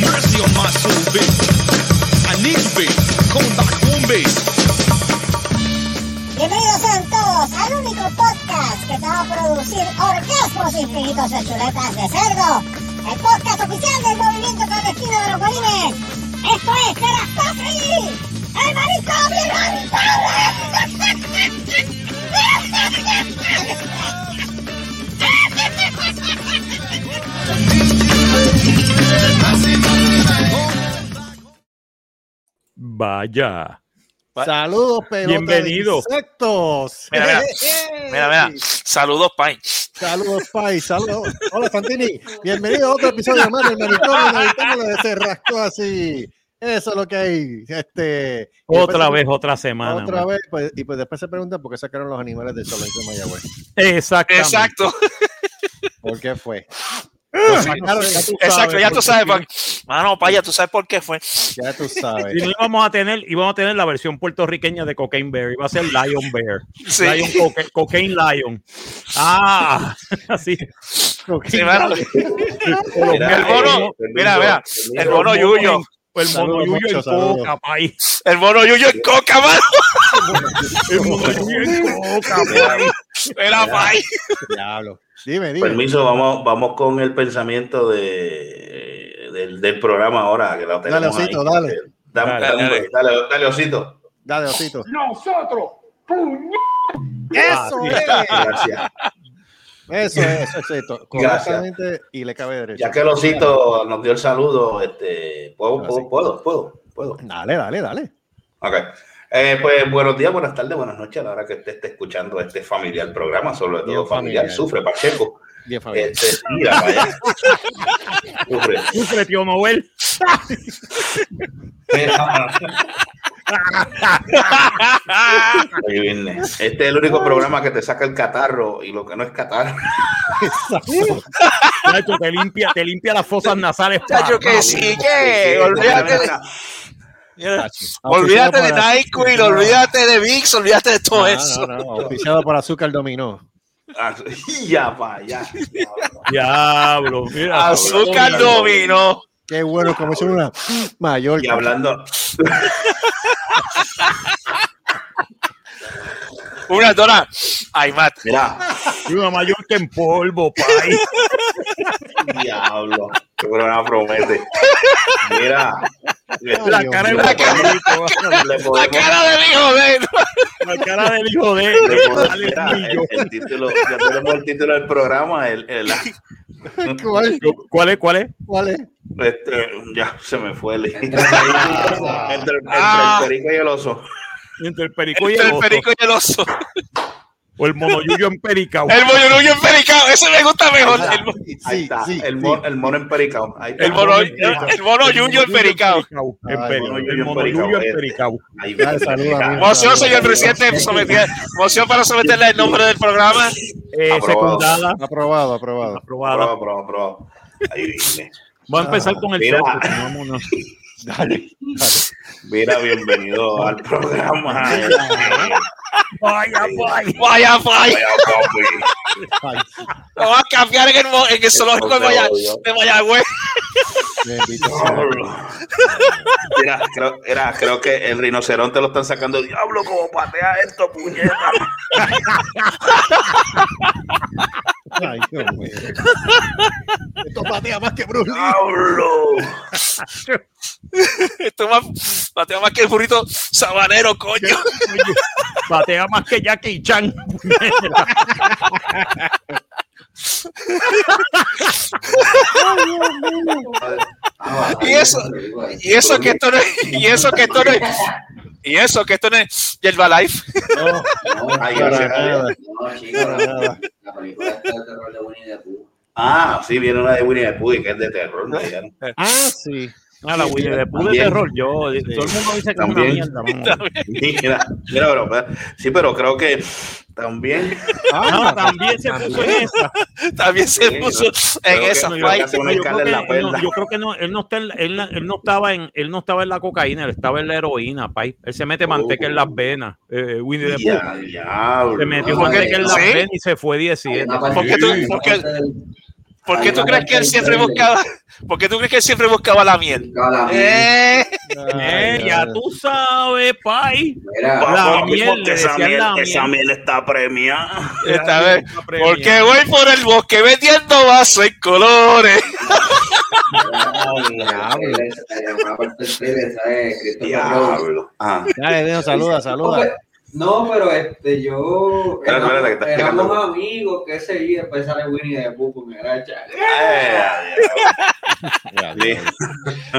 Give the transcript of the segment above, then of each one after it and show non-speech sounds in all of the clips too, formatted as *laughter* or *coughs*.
mercy on my soul, baby. I. Bienvenidos sean todos al único podcast que te va a producir orgasmos infinitos de chuletas de cerdo. El podcast oficial del movimiento clandestino de los bolines. Esto es Terastofri, el maricón *laughs* Vaya. Saludos, pelota Bienvenido. de insectos. Mira, mira. Mira, mira. Saludos, Pai. Saludos, Pai. Saludos. Hola, Santini. Bienvenido a otro episodio más del manicomio de se rascó así. Eso es lo que hay. Este, Otra vez, otra semana. Otra man. vez. pues, y pues después se preguntan por qué sacaron los animales de Solencio Mayagüez. Exactamente. Exacto. ¿Por qué fue? Lo sacaron, ya tú Exacto, sabes, ya tú porque sabes. pa- Mano, Paya, tú sabes por qué fue. Ya tú *laughs* sabes. Si no íbamos a tener, íbamos a tener la versión puertorriqueña de Cocaine Bear, iba a ser Lion Bear. Sí. Lion Coca- Cocaine Lion. Ah, *laughs* así. Sí, mano. Mira, El mono, mira, mira. El mono Yuyo. El mono Yuyo en coca, país. El mono Yuyo en coca, mano. El mono Yuyo en coca, país. Diablo. Dime, dime. Permiso, vamos, vamos con el pensamiento de, del, del programa ahora, que lo tenemos Dale, Osito, ahí. dale. Dame- Dale, dame- dale. dale, dale, Osito. Dale, Osito. Nosotros, Eso es. Gracias. Eso es. Gracias. Correctamente y le cabe derecho. Ya que el Osito nos dio el saludo, este, ¿puedo, puedo, puedo, puedo, puedo? Dale, dale, dale. Ok. Eh, pues buenos días, buenas tardes, buenas noches a la hora que usted esté escuchando este familiar programa, sobre todo familiar, familiar. sufre Pacheco. Bien, Fabián. Este, mira, vaya. *laughs* Sufre. Sufre, tío Noel. *laughs* Este es el único programa que te saca el catarro y lo que no es catarro. Chacho, te limpia, te limpia las fosas nasales. Chacho, que sí, que. Olvídate. Olvídate de NyQuil, olvídate de VIX, olvídate de todo eso. No, no, no. Auspiciado por Azúcar Dominó. Ah, Ya, vaya. Diablo, mira. Azúcar dominó. Qué bueno, como es una mayor. Y hablando, *laughs* Una dona. Ay, Matt. mira, Una mayor que en polvo, país. diablo, qué programa promete. Mira, La cara del le La cara del hijo de la cara del hijo de Sale el título, ya tenemos el título del programa, el, el- la- ¿Cuál, ¿Cuál es? ¿Cuál es? cuál es? este, ya se me fue el entre, entre Ah. el perico y el oso. Entre el perico y Entre el el oso. El. O el monoyuyo en pericao. El moñonuyo empericado. Ese me gusta mejor. El, mo- Ahí Sí, está, sí, el, sí. el mono empericado. Ahí está. el mono, el monoyuyo El en monoyuyo. Ahí. Moción, señor presidente. Moción para someterle el nombre del programa. Eh, Aprobado. secundada. Aprobado, aprobado. Aprobada. Aprobado, aprobado, aprobado. Ahí viene. Voy a empezar con el Mira. show, porque vámonos. Dale. Mira, bienvenido *laughs* al programa. Vaya, vaya. Vaya, vaya. Lo vas a cambiar en el, en el zoológico de, Maya- de Mayagüez. Mira, creo, era, creo que el rinoceronte lo están sacando. Diablo, como patea esto, puñeta. Ay, Dios mío. *laughs* Esto patea más que Bruce Lee. Esto es más, patea más que el burrito sabanero, coño. Patea más que Jackie Chan. Y eso, y eso que esto no es, y eso que esto no es, y eso que esto no es Yerba Life. *laughs* No, Ay, para nada. No, chico, Para nada. la película está de terror de Winnie the Pooh. Ah, sí, viene una de Winnie the Pooh que es de terror. ¿no? Ah, sí. Ah, la Winnie de Pooh de terror. Yo, todo el mundo dice que es una También. mierda. mano. Mira, mira, pero, pero- sí, pero creo que también. Ah, también se puso en esa. También se Sí, puso ¿no? en Creo esa no, yo fight. creo que, él no, perla. yo creo que no, él no está en, él, él no estaba en, él no estaba en la cocaína, él estaba en la heroína, pay. Él se mete manteca en las venas. Eh, Winnie the Pooh. Se metió manteca en las ¿Sí? venas y se fue 17. Una ¿Por parte- qué tú- por qué- parte del- ¿Por qué tú crees que él siempre buscaba, ¿Por qué tú crees que él siempre buscaba la miel? Eh, Eh, ya tú sabes, pai. Mira, La miel, esa miel, la esa miel. miel está premiada. esta vez. Está premiada. Porque voy por el bosque vendiendo vasos en colores. Diablo. Ah, Dale, Nino, saluda, saluda. Pero- No, pero este, yo. Espérate, espérate, que está éramos explicando. amigos, que ese día después sale Winnie de gracha. eh, sí.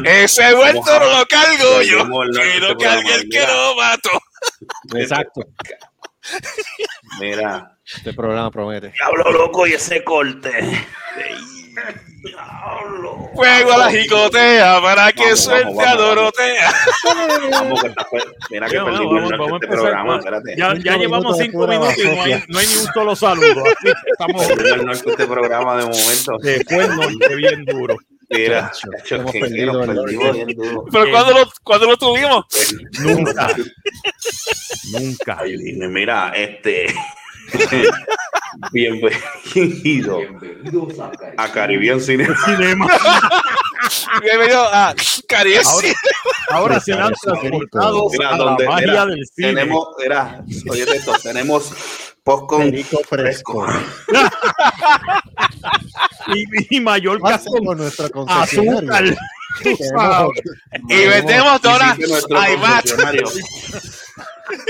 Ese buen toro lo cargo yo. Norte Que el que no mato. Exacto. Mira, Este programa promete. diablo loco y ese corte. *laughs* Fuego a la jicotea para que Vamos, suelte vamos, a vamos, Dorotea. Está fue- Mira que perdimos a este empezar programa. Espérate. Ya, ya llevamos cinco minutos y no hay, basofia. no hay ni un solo saludo. Así estamos el norte este programa de momento. después norte bien duro. Mira, hemos que- que perdido bien duro. Pero Eh. cuando lo, cuando lo tuvimos, Nunca. *laughs* Nunca. Ay, dime, mira, este. *laughs* Bienvenido Bienvenidos a Cari. a Caribbean Cine. Cinema. bienvenido a Caribe. Ahora, ahora se han transportado a la magia mira, del cine. Tenemos, era, oye esto, tenemos post con fresco. *laughs* y, y Mallorca Pase con *laughs* concesionario. azúcar. Y vendemos donas Visite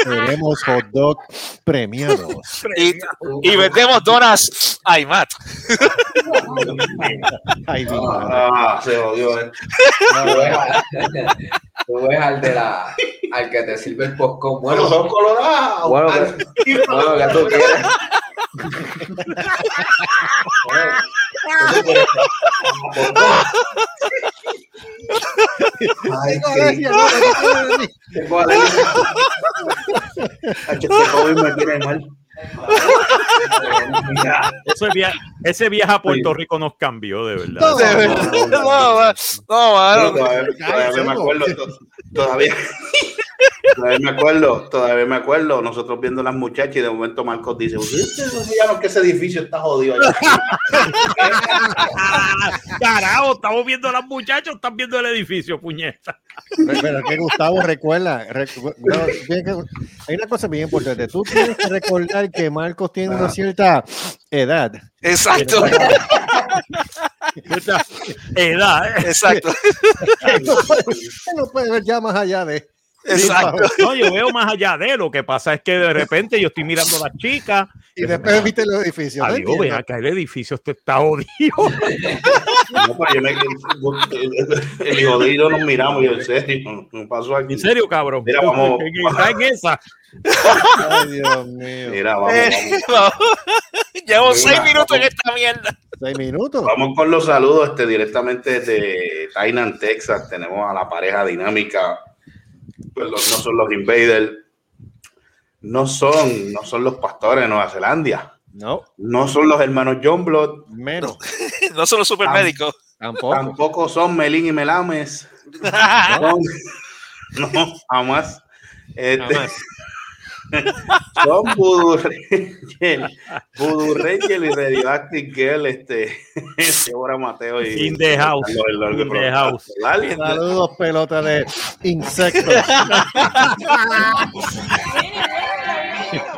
Tenemos hot dog premiados. Y, y vendemos donas a Imat. Ay. Ah, se jodió. eh. Tú ves Tú ves al de la. al que te sirve el popcorn. Bueno, Bueno, son colorados. Bueno, Ah, bueno, que tú quieres. *laughs* *laughs* Ay, No, qué decía, no, no, no, no, no. tengo alergia. Hacho, este COVID me tiene mal. Ese viaje, ese viaje a Puerto Rico nos cambió, de verdad. No, todavía me acuerdo. Todavía me acuerdo. Nosotros viendo las muchachas y de momento Marcos dice: "Ustedes no se llaman que ese edificio está jodido. allá". *laughs* Carajo, estamos viendo a las muchachas, están viendo el edificio, puñeta. Pero que Gustavo recuerda, recu- no, hay una cosa bien importante. Tú tienes que recordar que Marcos tiene una cierta edad. Exacto, Esta edad, ¿eh? exacto, *laughs* no puede ver ya más allá de. Exacto. No, yo veo más allá de lo que pasa es que de repente yo estoy mirando a las chicas. Y después viste los edificios. ¿no Adiós, ven acá, el edificio este está jodido. No, pero yo me, el hijo de ellos nos miramos y yo, en serio, no pasó aquí. En serio, cabrón. Mira, vamos. ¿Qué- *laughs* qué- está en esa. Ay, Dios mío. Mira, vamos, Eh, vamos. *laughs* Llevo Mira, seis minutos en vamos. esta mierda. Seis minutos. Vamos con los saludos este, directamente de Tainan, Texas. Tenemos a la pareja dinámica. Pues los- no son los invaders. No son, no son los pastores de Nueva Zelanda. No, No son los hermanos John Blood. menos. No *laughs* son los supermédicos. Tampoco. Tampoco son Melín y Melames. *laughs* Son- no, jamás. Este, Jamás. *laughs* son Voodoo Ranger *laughs* y Radioactive Girl, este, *laughs* Débora Mateo y In the house. Carlos In the house. Saludos, pelota de insectos. *laughs*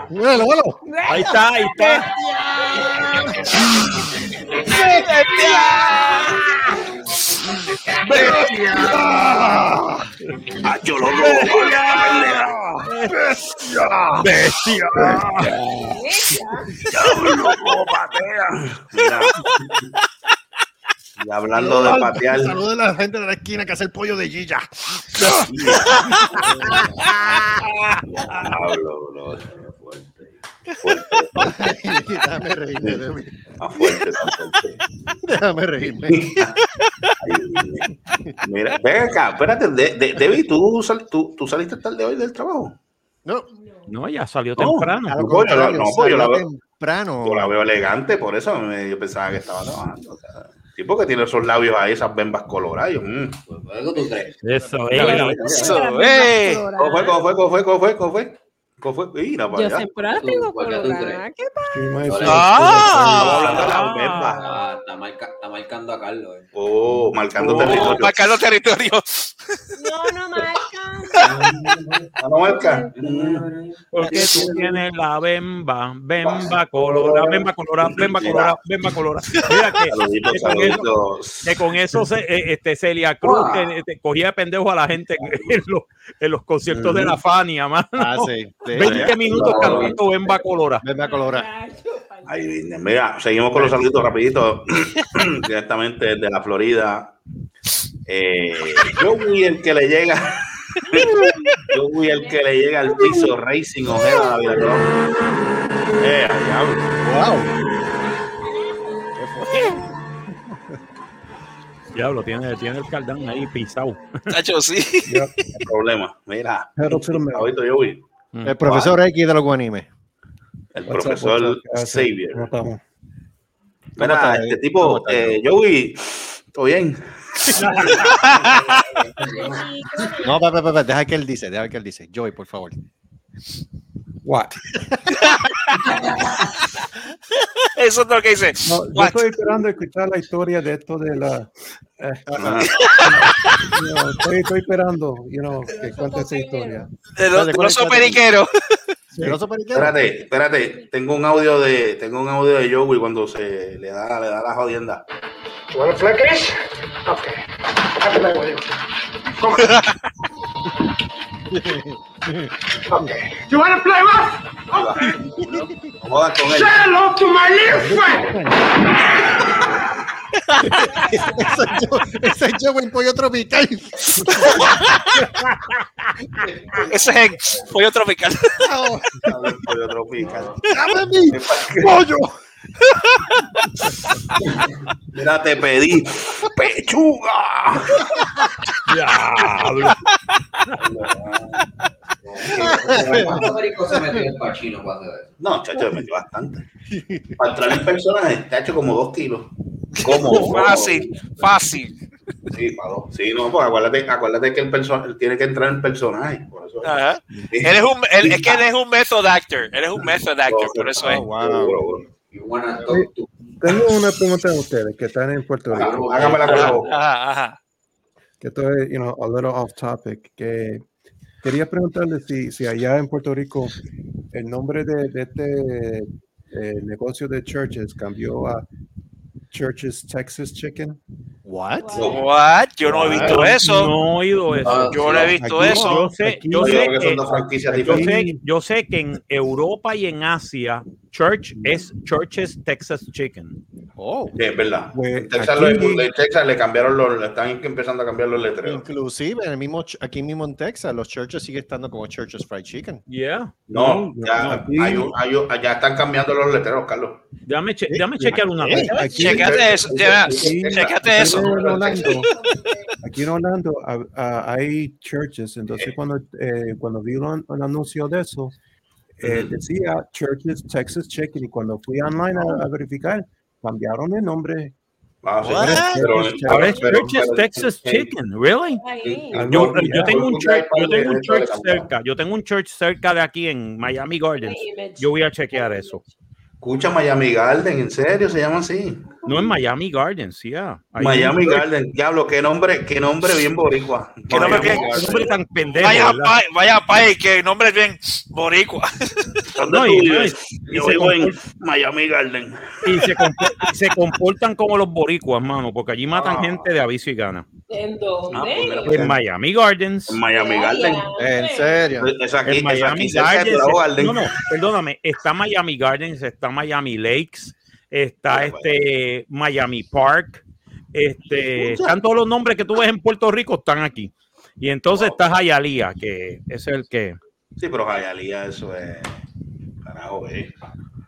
Míralo, míralo. Ahí está, ahí está. Ah, yo loco. Bestia. loco, patea. Mira. Y hablando de patear, Saludos a la gente de la esquina que hace el pollo de Gilla. Diablo, bro, fuerte, Déjame reírme, déjame, más fuerte, más fuerte. déjame reírme. Mira, ven acá, espérate, de, de, Debbie, ¿tú, sal- tú, tú saliste tarde hoy del trabajo. No, No, ya salió No, temprano. No, yo no, pues yo la veo- temprano. Yo la veo elegante, por eso me- yo pensaba que estaba trabajando. O sea, tipo que tiene esos labios ahí, esas bembas coloradas. yo, mm. Pues, ¿qué tú crees? Eso, eh. Eso, eh. ¿Cómo fue? ¿Cómo fue? ¿Cómo fue? ¿Cómo fue? ¿Cómo fue? Mira, para Yo allá. siempre la tengo ¿Cuál que tú colorada. ¿Qué pasa? Ah. Ah, está, marca- está marcando a Carlos. eh. Oh, marcando Oh, territorio. marcando territorio. No, no marca. Porque tú tienes la bemba, bemba colora, bemba colora, bemba colora, bemba colora. Mira que, Saluditos, que con eso, saluditos. que con eso se, eh, este, Celia Cruz te- te cogía de pendejo a la gente en los, en los conciertos de la Fania, mano. Ah, sí. sí. 20 minutos cantando bemba colora. Venme a colorar. Ay, mira, seguimos con los saluditos rapidito. *coughs* Directamente desde la Florida. Eh, yo fui el que le llega. Yo fui el que le llega al piso Racing Ojeda David Cruz. Eh, ay, diablo. Wow. Diablo, tiene, tiene el cardán ahí pisado. Tacho, sí. No hay problema. Mira, ahorita yo vi. El profesor X de los guanimes. El What's profesor up? Xavier. Mira, este ¿Cómo tipo, eh, Joey, ¿todo bien? *laughs* No, papá, papá, deja que él dice, deja que él dice. Joey, por favor. What? *laughs* Eso es lo que dice. No, yo What? estoy esperando escuchar la historia de esto de la. eh, Ah, know, estoy, estoy esperando, you know, que cuente esa historia. De los, de los periqueros. ¿El oso periquero? espérate, espérate, tengo un audio de, tengo un audio de Joey cuando se le da, le da la jodienda. You want to play, Chris? Okay. I'll play with you. Come on. Okay. You want to play what? Okay. Vamos a. Say hello to my little friend. ese, es ese en pollo tropical. Ese es el pollo tropical. Pollo tropical. ¡Dame mi pollo! Mira, te pedí pechuga. Diablo. ¿Cuántos maricos se metió el pachino para hacer eso? No, chacho, me metió bastante. Para entrar en personaje, te ha hecho como dos kilos. ¿Cómo? Fácil, fácil. Sí. Sí, no, pues acuérdate, acuérdate que el person él tiene que entrar en personaje. Por eso. Él es un, él- es que él es un method actor. Él es un method actor, por eso es. Oh, wow. You wanna talk to- Tengo una pregunta a ustedes que están en Puerto. Rico. Hágamela con la boca. que esto es, you know, a little off topic, que quería preguntarle si, si allá en Puerto Rico el nombre de, de este eh, negocio de Churches cambió a Churches Texas Chicken. What? What? Yo no he visto eso. No he oído eso. Ah, Yo no he visto Aquí- eso. Yo sé, Aquí- yo sé que yo sé, yo sé en Europa y en Asia, Church es Church's Texas Chicken. Oh. Sí, es verdad. Pues, En Texas, aquí- en Texas le cambiaron los, le están empezando a cambiar los letreros. Inclusive en el mismo, aquí mismo en Texas, los churches siguen estando como Churches Fried Chicken. Yeah. No, No, ya, no, hay un- hay un- ya están cambiando los letreros, Carlos. Déjame, che- déjame chequear una. Aquí, Checate eso, checate eso. aquí en Orlando, aquí en Orlando hay churches, entonces cuando, eh, cuando vi un, un anuncio de eso, eh, decía Churches Texas Chicken y cuando fui online a, a verificar, cambiaron el nombre. Ah, Ahora es Church's pero- Texas. Chicken, really? Yo, yo tengo un church, yo tengo un church cerca, yo tengo un church cerca de aquí en Miami Gardens. Yo voy a chequear eso. Escucha Miami Garden, en serio, se llama así. No en Miami Gardens, yeah. Miami un- Garden, diablo, qué nombre, qué nombre bien boricua. Qué nombre qué nombre tan pendejo. Vaya ¿verdad? pa, vaya pa, que nombre es bien boricua. ¿Dónde No, tú y- vives? y Yo se vivo en Miami Garden. y se, comportan como los boricuas, mano, porque allí matan Ah. gente de aviso y gana. ¿En Ah, pues mira, En Miami Gardens, En Miami Garden. En serio. Es aquí, en es Miami aquí Gardens. No, no, perdóname, está Miami Gardens, está Miami Lakes, está este Miami Park, este, están todos los nombres que tú ves en Puerto Rico están aquí. Y entonces está Hialeah, que es el que Sí, pero Jayalía, eso es. Carajo, eh.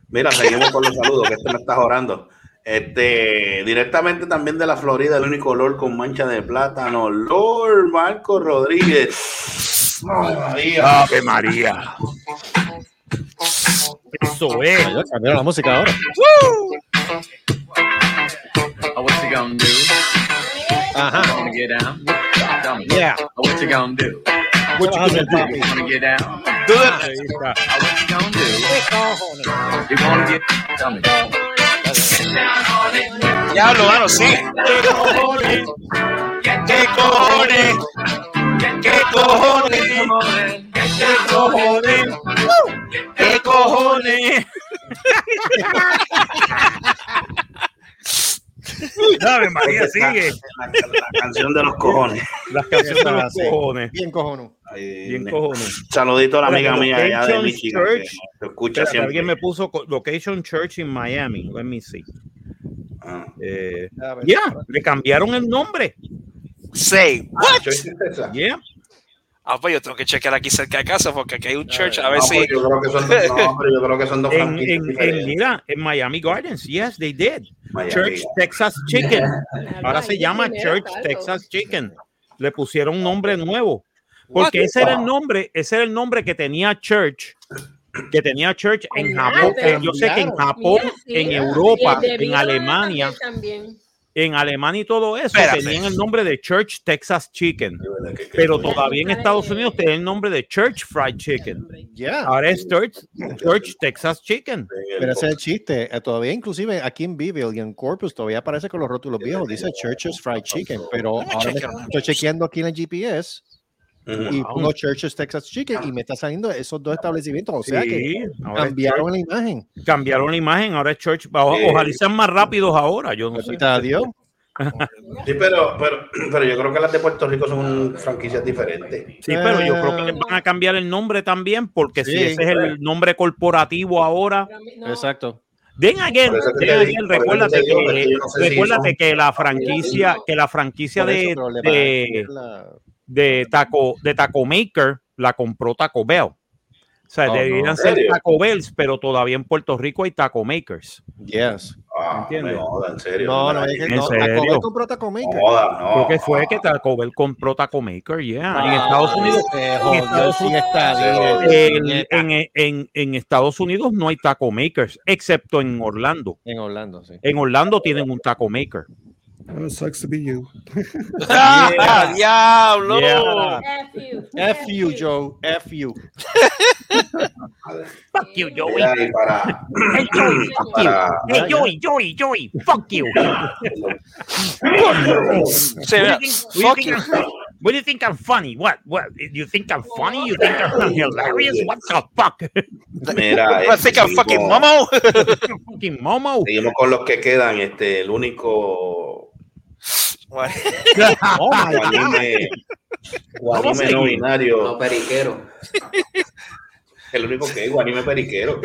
Mira, seguimos con los saludos, que este me está orando. Este, directamente también de la Florida, el único Lord con mancha de plátano, Lord Marco Rodríguez. Ay, María. Ave María. Eso es. Ya cambiaron la música ahora. Oh, what you gonna do? Ajá. Wanna get down? Tell me. Yeah. Oh, what you gonna do? What you gonna do, papi? Wanna get down? Do the- Ahí. What you gonna do? You gonna get tell me. Diablo, mano, sí. ¿Qué cojones? ¿Qué cojones? ¿Qué cojones? ¿Qué cojones? ¿Qué cojones? *laughs* Dame, María, sigue. La, la canción de los cojones. Las canciones de los cojones. Bien cojono. Bien ne- cojones. Saludito a la amiga mía allá de Michigan. que Church. nos escucha Espérate, siempre. alguien me puso Location Church in Miami. Let me see. Ah. Eh, ya, le cambiaron el nombre. Say, what? Yeah. Ah, pues yo tengo que chequear aquí cerca de casa porque aquí hay un church a ver No, si. pues yo creo que son, no, yo creo que son dos En, en, en, diferentes. mira, en Miami Gardens, yes, they did. Miami. Church Texas Chicken. *laughs* Ahora se llama Church. Texas Chicken. Le pusieron un nombre nuevo. Porque ese era el nombre, ese era el nombre que tenía Church, que tenía Church en Japón. eh, Yo sé que en Japón, en Europa, en Alemania, También. En Alemania y todo eso, Espérate. tenían el nombre de Church Texas Chicken. Pero todavía en Estados Unidos tienen el nombre de Church Fried Chicken. Ya. Ahora es Church, Church Texas Chicken. Pero ese es el chiste. Eh, Todavía, inclusive aquí en Beeville y en Corpus, todavía aparece con los rótulos viejos. Dice Church's Fried Chicken. Pero ahora estoy chequeando aquí en el GPS y pongo Church's Texas Chicken y me está saliendo esos dos establecimientos. O sea que Sí, cambiaron la imagen. cambiaron la imagen, ahora es Church. O- Sí. Ojalá sean más rápidos ahora, yo no sé. Adiós. Sí, pero, pero, pero yo creo que las de Puerto Rico son franquicias diferentes. Sí, pero yo creo que les van a cambiar el nombre también, porque si ese es el nombre corporativo ahora, No, Exacto. den again, que den te again, digo, recuérdate digo que que, no sé recuérdate que la franquicia, que la franquicia de, la- de Taco, de Taco Maker la compró Taco Bell. O sea, Oh, deberían ¿en ser? Taco Bells, pero todavía en Puerto Rico hay Taco Makers. Yes. Ah, ¿Entiendes? no en serio. No, no, es que ¿En no. serio? Taco Bell compró Taco no Maker. joda, no. Creo que fue que Taco Bell compró Taco Maker, yeah. en Estados Unidos, en Estados Unidos, en Estados Unidos no hay Taco Makers, excepto en Orlando. En Orlando, sí. En Orlando tienen un Taco Maker. Oh, sucks to be you. *laughs* ¡Ah, diablo! Yeah. F you. F you, Joe. F you. *laughs* Fuck you, Joey. Mira, y para, Hey, Joey, *coughs* fuck you. para, Hey, Joey, Joey, Joey, fuck you. *laughs* Sí, mira, What do you think- fuck what do you. you think I'm- what do you think I'm funny? What? What? You think I'm funny? You think I'm hilarious? What the fuck? mira, I think I'm fucking momo. Fucking Momo. Seguimos con los que quedan. Este, el único A guanime seguir. no No, binario. periquero. El único que es guanime periquero.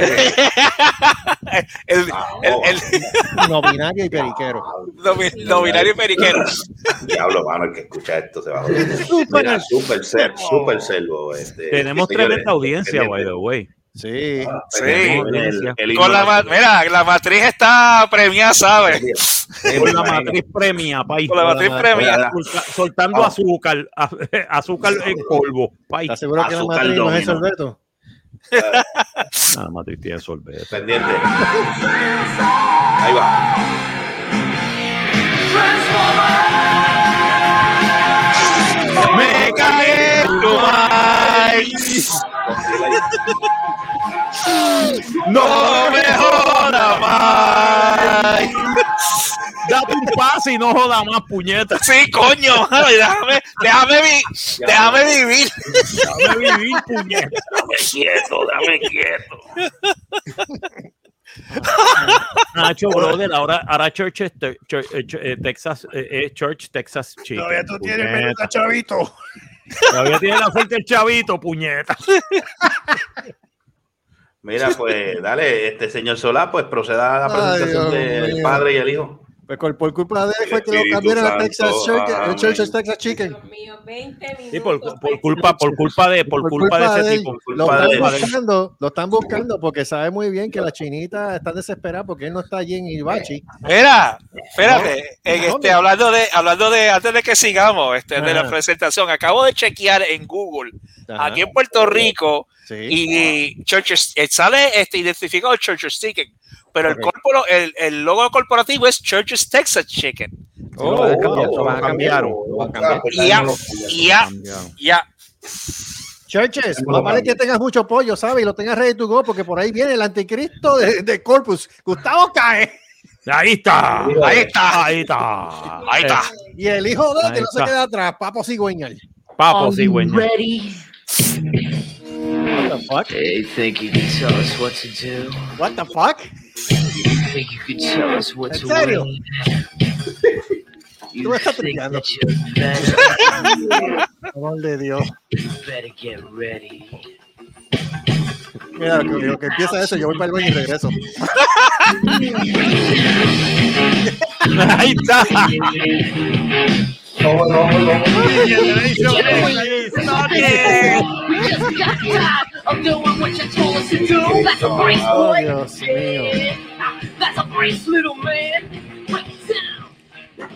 el, Ah, el, no, el No binario y periquero. nomi- no binario periquero. Diablo, mano, el que escucha esto se va a joder. Mira, super ser, super selvo. Este, Tenemos señores, tremenda audiencia, by the way. Sí. Sí. El- el Con la, mira, la matriz está premiada, ¿sabes? Sí, Con la matriz premia, país. Con la matriz premiada. Solta- Soltando Ah. azúcar, *laughs* azúcar en polvo. país. ¿Estás seguro que la matriz no es sorbeto? Ah, *laughs* la matriz tiene sorbeto. Pendiente. Ahí va. Me cae No me joda más. Date un pase y no joda más, puñeta. Sí, coño. Déjame, déjame, vi- déjame vivir. Dame vivir, puñeta. Dame quieto, dame quieto. Nacho, brother, ahora, ahora Church, Texas, eh, eh, Church, Texas Chicken. Todavía tú tienes peluca, chavito. Todavía tiene la fuente el chavito, puñeta. Mira, pues dale, este señor Solá, pues proceda a la presentación del mío. padre y el hijo. Pues por, por culpa de él fue que lo cambiaron a Texas Chicken, Church's Texas Chicken. Dios mío, 20 minutos. Sí, por, por culpa, por culpa de, por culpa de ese él, tipo. Lo culpa de están él. buscando, lo están buscando porque sabe muy bien que la chinita está desesperada porque él no está allí en Ibachi. Mira, espérate, en este, hablando de, hablando de, antes de que sigamos, este, de la Ajá. presentación, acabo de chequear en Google, Ajá. aquí en Puerto Rico, Sí. y Churches, eh, sale este identificado Churches Chicken, pero el, corporo- el, el logo corporativo es Churches Texas Chicken. Oh, ya, ya, ya. Churches, más vale que tengas mucho pollo, ¿sabes? Y lo tengas ready to go, porque por ahí viene el anticristo de, de Corpus. Gustavo cae. Ahí está. Ahí está. Ahí está. Ahí está. Y el hijo de que no se queda atrás, Papo Cigüeñal. Papo cigüeña. Ready? What the fuck? Hey, think you can tell us what to do? What the fuck? Tú me estás tripeando. Amor de Dios. Mira, que, lo que empieza eso, yo voy para el baño y regreso. *laughs* Ahí está. Just got tired of doing what you told us to do. That's a brace, boy. Dios mío. That's a brace, little man. Break it down.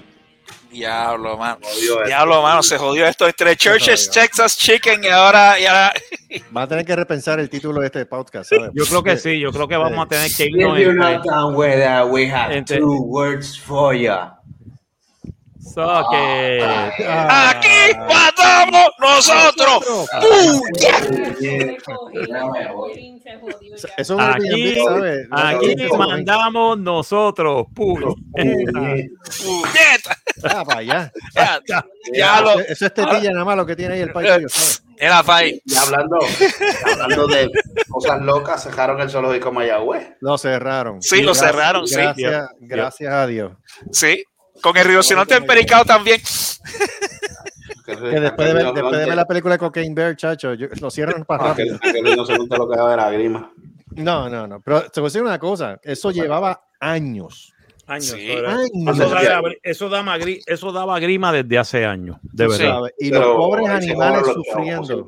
Diablo, mano. Diablo, mano, se jodió esto entre Churches, jodió. Texas Chicken y ahora, y ahora Va a tener que repensar el título de este podcast, ¿sabes? Yo creo que sí, yo creo que vamos a tener que irnos If you're entre- not done with that, we have Entre- two words for you. So que- Ah, aquí matamos nosotros. Eso ya. es un Aquí, aquí mandamos nosotros. Puñeta. Ah, para allá. Ya, Diablo. Eso es tetilla nada más lo que tiene ahí el país, ¿sabes? Era Pai. Y hablando, hablando de cosas locas, cerraron el zoológico Mayagüez. Lo cerraron. Sí, lo Gracias- cerraron, sí. Gracias, gracias a Dios. Sí. Con el rinoceronte empericado también. Que después de ver, después de ver la película de Cocaine Bear, chacho, yo- lo cierran para rápido. lo que era grima. No, no, no. Pero te voy a decir una cosa. Eso llevaba años. Años, Sí. eso era- Años. Eso daba, eso, daba, gri- eso daba grima desde hace años, de verdad. Y los pobres animales lo sufriendo.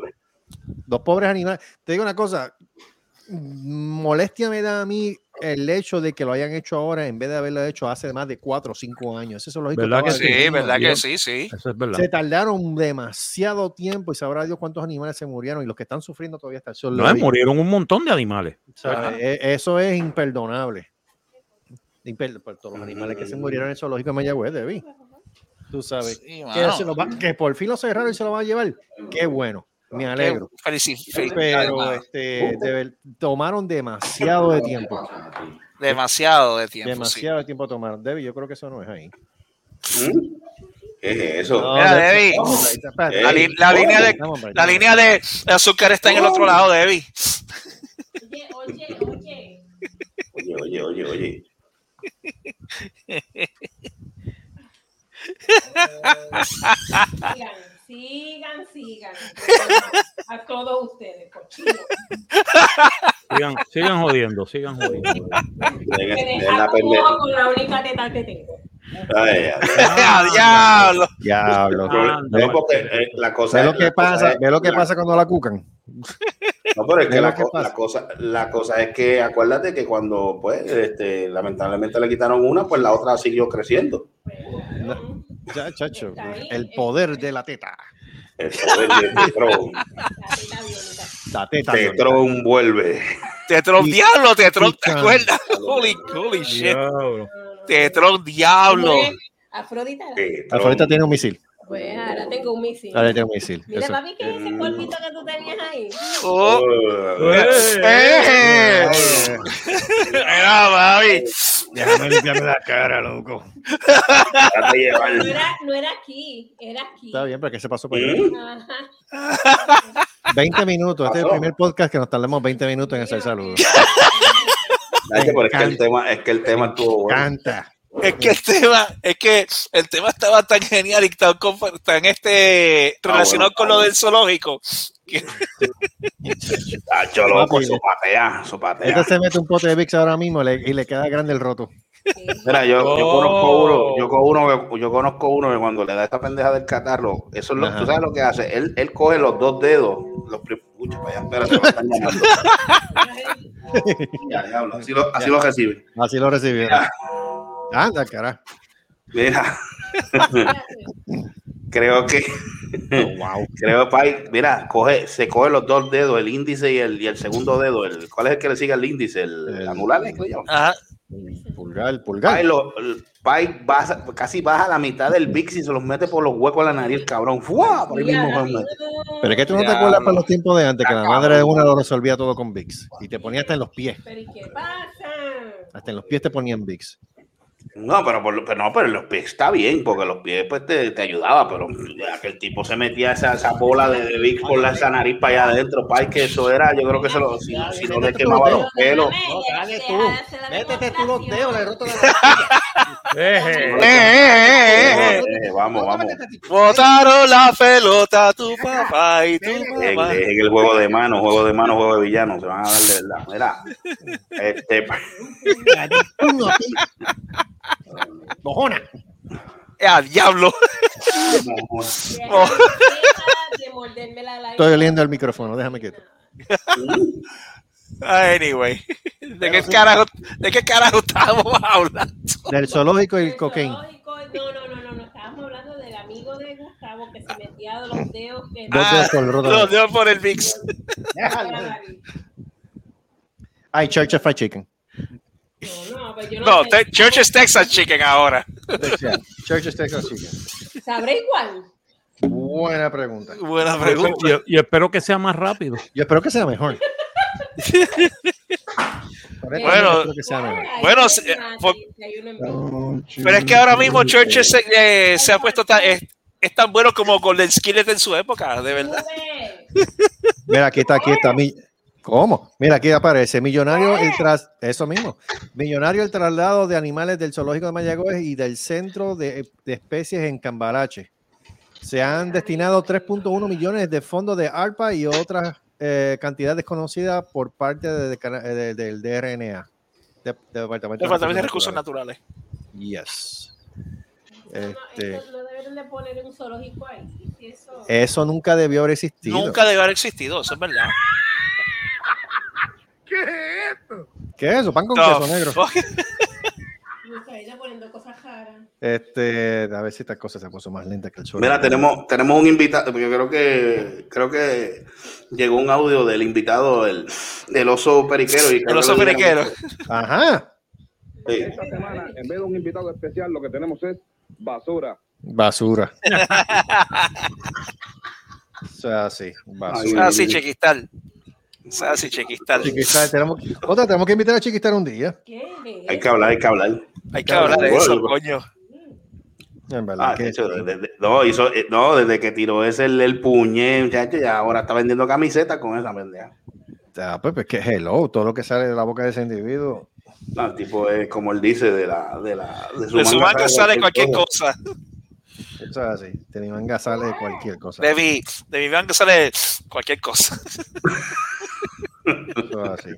Los pobres animales. Te digo una cosa. Molestia me da a mí el hecho de que lo hayan hecho ahora en vez de haberlo hecho hace más de cuatro o cinco años. Eso es lógico. ¿Verdad que sí? Verdad que sí, sí. Eso es verdad. Se tardaron demasiado tiempo y sabrá Dios cuántos animales se murieron y los que están sufriendo todavía están solos. No, murieron un montón de animales. E- Eso es imperdonable. Imper- por todos los animales que se murieron en el zoológico de Mayagüez, Debbie. Tú sabes. Sí, que, mano. se lo va- que por fin lo cerraron y se lo van a llevar. Qué bueno. Me alegro. Felici- felicidades, Pero este, de tomaron demasiado de tiempo. Demasiado de tiempo. sí. Demasiado de tiempo tomaron. Debbie, yo creo que eso no es ahí. ¿Qué es eso? No, Mira, Debbie. La, li- la línea de, la línea de de azúcar está en el otro lado, Debbie. Oye, oye, oye. Oye, oye, oye, oye. *laughs* Sigan, sigan. *laughs* A todos ustedes, cochinos. Sigan, sigan jodiendo, sigan jodiendo. *laughs* La con la única teta que tengo. Ay, ay. *laughs* ¡A diablo! Diablo. Ah, No, porque eh, la cosa Ve es- lo que pasa, es- ve lo que la- pasa cuando la cucan. No, pero es que la, que co- pasa. la cosa, la cosa es que acuérdate que cuando, pues, este, lamentablemente le quitaron una, pues la otra siguió creciendo. No, ya, chacho, el eh. poder de la teta. El poder de Tetron. *laughs* La teta. Tetron vuelve. Tetron, Y- diablo, Tetron, ¿te acuerdas? *laughs* Holy, holy shit. Diablo. Tetron, diablo. Afrodita. Afrodita tiene un misil. Pues ahora tengo un misil. Ahora tiene un misil. Mira, Eso. papi, ¿qué es ese polvito que tú tenías ahí? Oh, Oh, eh. Mira, mami. Déjame limpiarme la cara, loco. No era, no era aquí, era aquí. Está bien, pero que se pasó por. ¿Mm? Ajá. 20 minutos. Este es el primer podcast que nos tardamos 20 minutos en hacer saludos. Es que el tema, es que el tema estuvo bueno. Canta. Es que el tema, es que el tema estaba tan genial y tan, tan este relacionado bueno, con lo del zoológico. *laughs* Tacho, loco, sopatea, sopatea. Este se mete un pote de Vicks ahora mismo le- y le queda grande el roto. Mira, yo, yo Oh. conozco uno, yo conozco uno, que- yo conozco uno que cuando le da esta pendeja del catarro, eso es lo, Ajá. tú sabes lo que hace, él, él coge los dos dedos, los prim- Ucha, para allá, espérate, me están llamando. *laughs* Ya, diablo, así lo, así lo recibe. Así lo recibieron. Anda, cara. Mira, *laughs* creo que, wow. creo, Pai, mira, coge, se coge los dos dedos, el índice y el, y el segundo dedo, el, ¿cuál es el que le sigue al índice? El, El- anular. Ajá. El Pulgar, pulgar. Pai, lo- Pai baja- casi baja la mitad del Vix y se los mete por los huecos de la nariz, el cabrón. ¡Fua! Por ahí mismo fue, mete. Pero es que tú no te acuerdas para los tiempos de antes, que la madre de una lo resolvía todo con Vicks. Y te ponía hasta en los pies. Pero ¿y qué pasa? Hasta en los pies te ponían Vicks. No, pero, por lo- pero no, pero los pies está bien, porque los pies pues te, te ayudaba, pero ya que el tipo se metía esa, esa bola de, de Vicks por la, esa nariz para allá adentro, Pai, que eso era, yo creo que se lo, si, si no le quemaba los pelos. No. Métete tú los dedos, le roto la Eh, Eh, eh, eh, Eh, vamos, vamos. Botaron la pelota tu papá y tu En, mamá. en el juego de mano, juego de mano, juego de villano, se van a dar de verdad. Mira, este, Mojona. ¡Ah, diablo! Estoy oliendo el micrófono, déjame quieto. Anyway, *laughs* ¿de qué carajo, de qué carajo estábamos hablando? Del zoológico y el cocaine. Zoológico, No, no, no, no, no, estábamos hablando del amigo de Gustavo que se metía los dedos que Dos dedos por el roto. Los dedos por el Vix. Ay, Church of Fried Chicken. No, pues yo no, No, te- Church's Texas Chicken ahora. Church of Texas Chicken. ¿Sabré igual? Buena pregunta. Buena Yo, yo espero que sea más rápido. Yo espero que sea mejor. Bueno, bueno, eh, por- pero es que ahora mismo Churches se, eh, se ha puesto tan, es, es tan bueno como Golden Skillet en su época, de verdad. Mira, aquí está, aquí está. mi- ¿Cómo? Mira, aquí aparece. Millonario el tras... Eso mismo. Millonario el traslado de animales del zoológico de Mayagüez y del centro de, de especies en Cambalache. Se han destinado 3.1 millones de fondos de ARPA y otras eh, cantidades desconocidas por parte de- de de- del DRNA. de- de Departamento, Departamento de Recursos Naturales. Yes. No, Este, esto no deben de poner un zoológico ahí. si Eso, eso nunca debió haber existido. Nunca debe haber existido, eso es verdad. *laughs* ¿Qué es eso? Pan con No, queso negro. *laughs* fuck. nunca irá poniendo cosas raras. Este, a ver si esta cosa se puso más lenta que el sol. Mira, tenemos, tenemos un invitado, yo creo que creo que llegó un audio del invitado el, del oso periquero. Y El oso periquero. Ajá. Sí. Esta semana, en vez de un invitado especial, lo que tenemos es basura. Basura. *laughs* O sea, sí, basura. Ah, sí, Chiquistal. Ah, sí, Chiquistal. Chiquistar, tenemos, otra, tenemos que invitar a Chiquistar un día. Hay que hablar, hay que hablar. Hay que hablar de eso, coño. En verdad. Ah, que- de hecho, desde- no, hizo, eh, no, desde que tiró ese el, el puñe, muchacho, ya ahora está vendiendo camisetas con esa pendeja. Ah, pues, pues que hello, todo lo que sale de la boca de ese individuo. No, el tipo es como él dice, de la, de la, De su manga sale cualquier cosa. Eso es así. De mi manga sale cualquier cosa. De mi, de mi manga sale cualquier cosa. *laughs* Eso es así.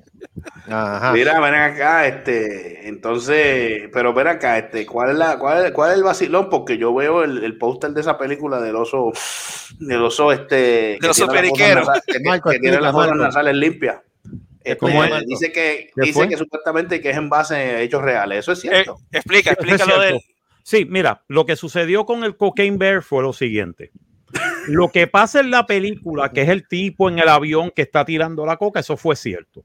Ajá. Mira, ven acá, este, entonces, pero ven acá, este, ¿cuál es la, cuál es, cuál es el vacilón? Porque yo veo el, el póster de esa película del oso, del oso, este, que oso tiene las periquero. que, que- Marco, que tiene las Marco. nasales limpias. Este, ¿Cómo es, dice que, ¿Qué dice fue? que supuestamente que es en base a hechos reales. Eso es cierto. Eh, explica, *laughs* explícalo de él. Sí, mira, lo que sucedió con el Cocaine Bear fue lo siguiente. Lo que pasa en la película, que es el tipo en el avión que está tirando la coca, eso fue cierto.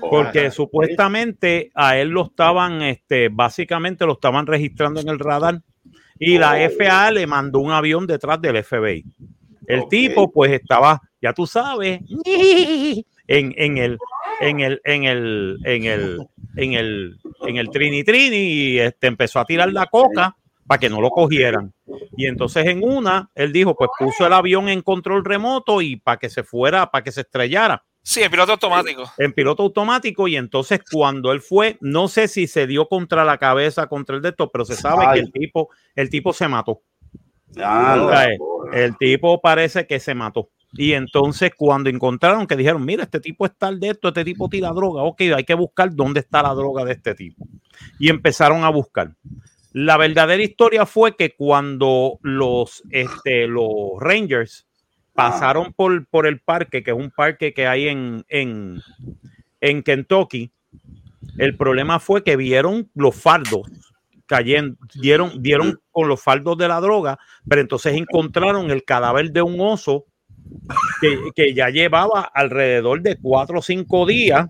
Porque supuestamente a él lo estaban, este, básicamente lo estaban registrando en el radar y la FAA le mandó un avión detrás del FBI. El tipo, pues estaba, ya tú sabes, en, en el, en el, en el, en el, en el, en el Trini Trini y este, empezó a tirar la coca para que no lo cogieran. Y entonces en una, él dijo, pues puso el avión en control remoto y para que se fuera, para que se estrellara Sí, el piloto automático. en piloto automático y entonces cuando él fue, no sé si se dio contra la cabeza, contra el de esto, pero se sabe Ay. que el tipo, el tipo se mató. Sea, el tipo parece que se mató. Y entonces cuando encontraron que dijeron, mira, este tipo está al de esto, este tipo tira droga, ok, hay que buscar dónde está la droga de este tipo. Y empezaron a buscar. La verdadera historia fue que cuando los, este, los Rangers pasaron por, por el parque, que es un parque que hay en, en, en Kentucky, el problema fue que vieron los fardos cayendo, dieron, dieron con los fardos de la droga, pero entonces encontraron el cadáver de un oso que, que ya llevaba alrededor de cuatro o cinco días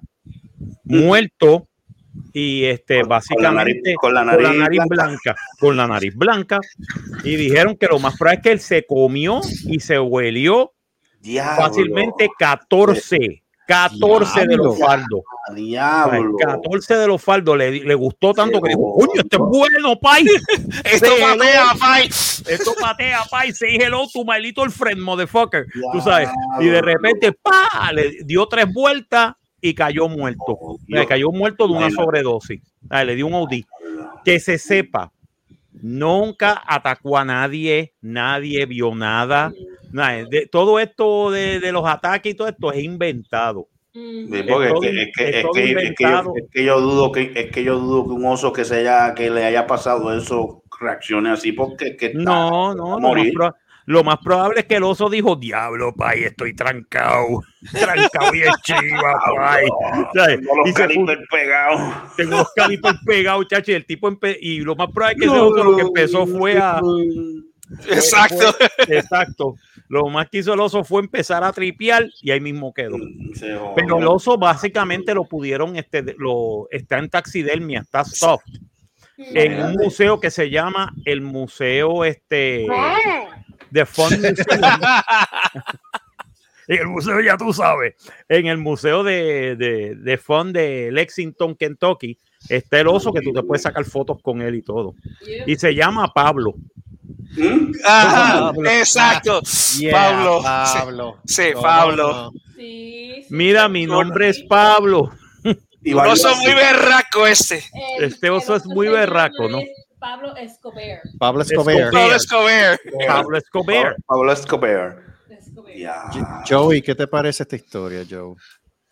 muerto y este Con- con la nariz- básicamente con la nariz blanca. blanca, con la nariz blanca y dijeron que lo más probable es que él se comió y se huelió Diablo. fácilmente 14 14 de los Diablo. fardos. Diablo. 14 de los fardos le, le gustó tanto que dijo, coño, esto es bueno, pai. *laughs* Esto patea, pai. Esto patea, pai. Say hello to my little friend, motherfucker. Tú sabes. Y de repente, pa, le dio tres vueltas y cayó muerto. Le cayó muerto de una sobredosis. Ah, Le dio un OD. Que se sepa, nunca atacó a nadie, nadie vio nada. nada. De, todo esto de, de los ataques y todo esto es inventado. Es que, yo, dudo que es que yo dudo que un oso que se haya que le haya pasado eso reaccione así porque es que está- No, no, va a lo más, probable es que el oso dijo, diablo, pay, estoy trancado, *laughs* trancado y es chiva, pay. *laughs* Tengo los Y se calipers puso- pegados. Tengo los calipers pegados, chacho, y el tipo y lo más probable es que ese oso lo que empezó fue a... Exacto. fue- exacto. Lo más que hizo el oso fue empezar a tripear y ahí mismo quedó. Pero el oso básicamente lo pudieron, este, lo, está en taxidermia, está soft. En un museo que se llama el Museo este, de Fun *laughs* Museum. *laughs* En el museo, ya tú sabes, en el museo de, de, de Fun de Lexington, Kentucky, está el oso que tú te puedes sacar fotos con él y todo. Y se llama Pablo. Ajá, Pablo. exacto. Yeah, Pablo. Pablo. Sí, sí, Pablo. Mira, mi nombre es Pablo. Un oso muy berraco este. Este oso es muy berraco, ¿no? Pablo Escobar. Pablo Escobar. Pablo Escobar. Pablo Escobar. Pablo Escobar. Joey, ¿qué te parece esta historia, Joe?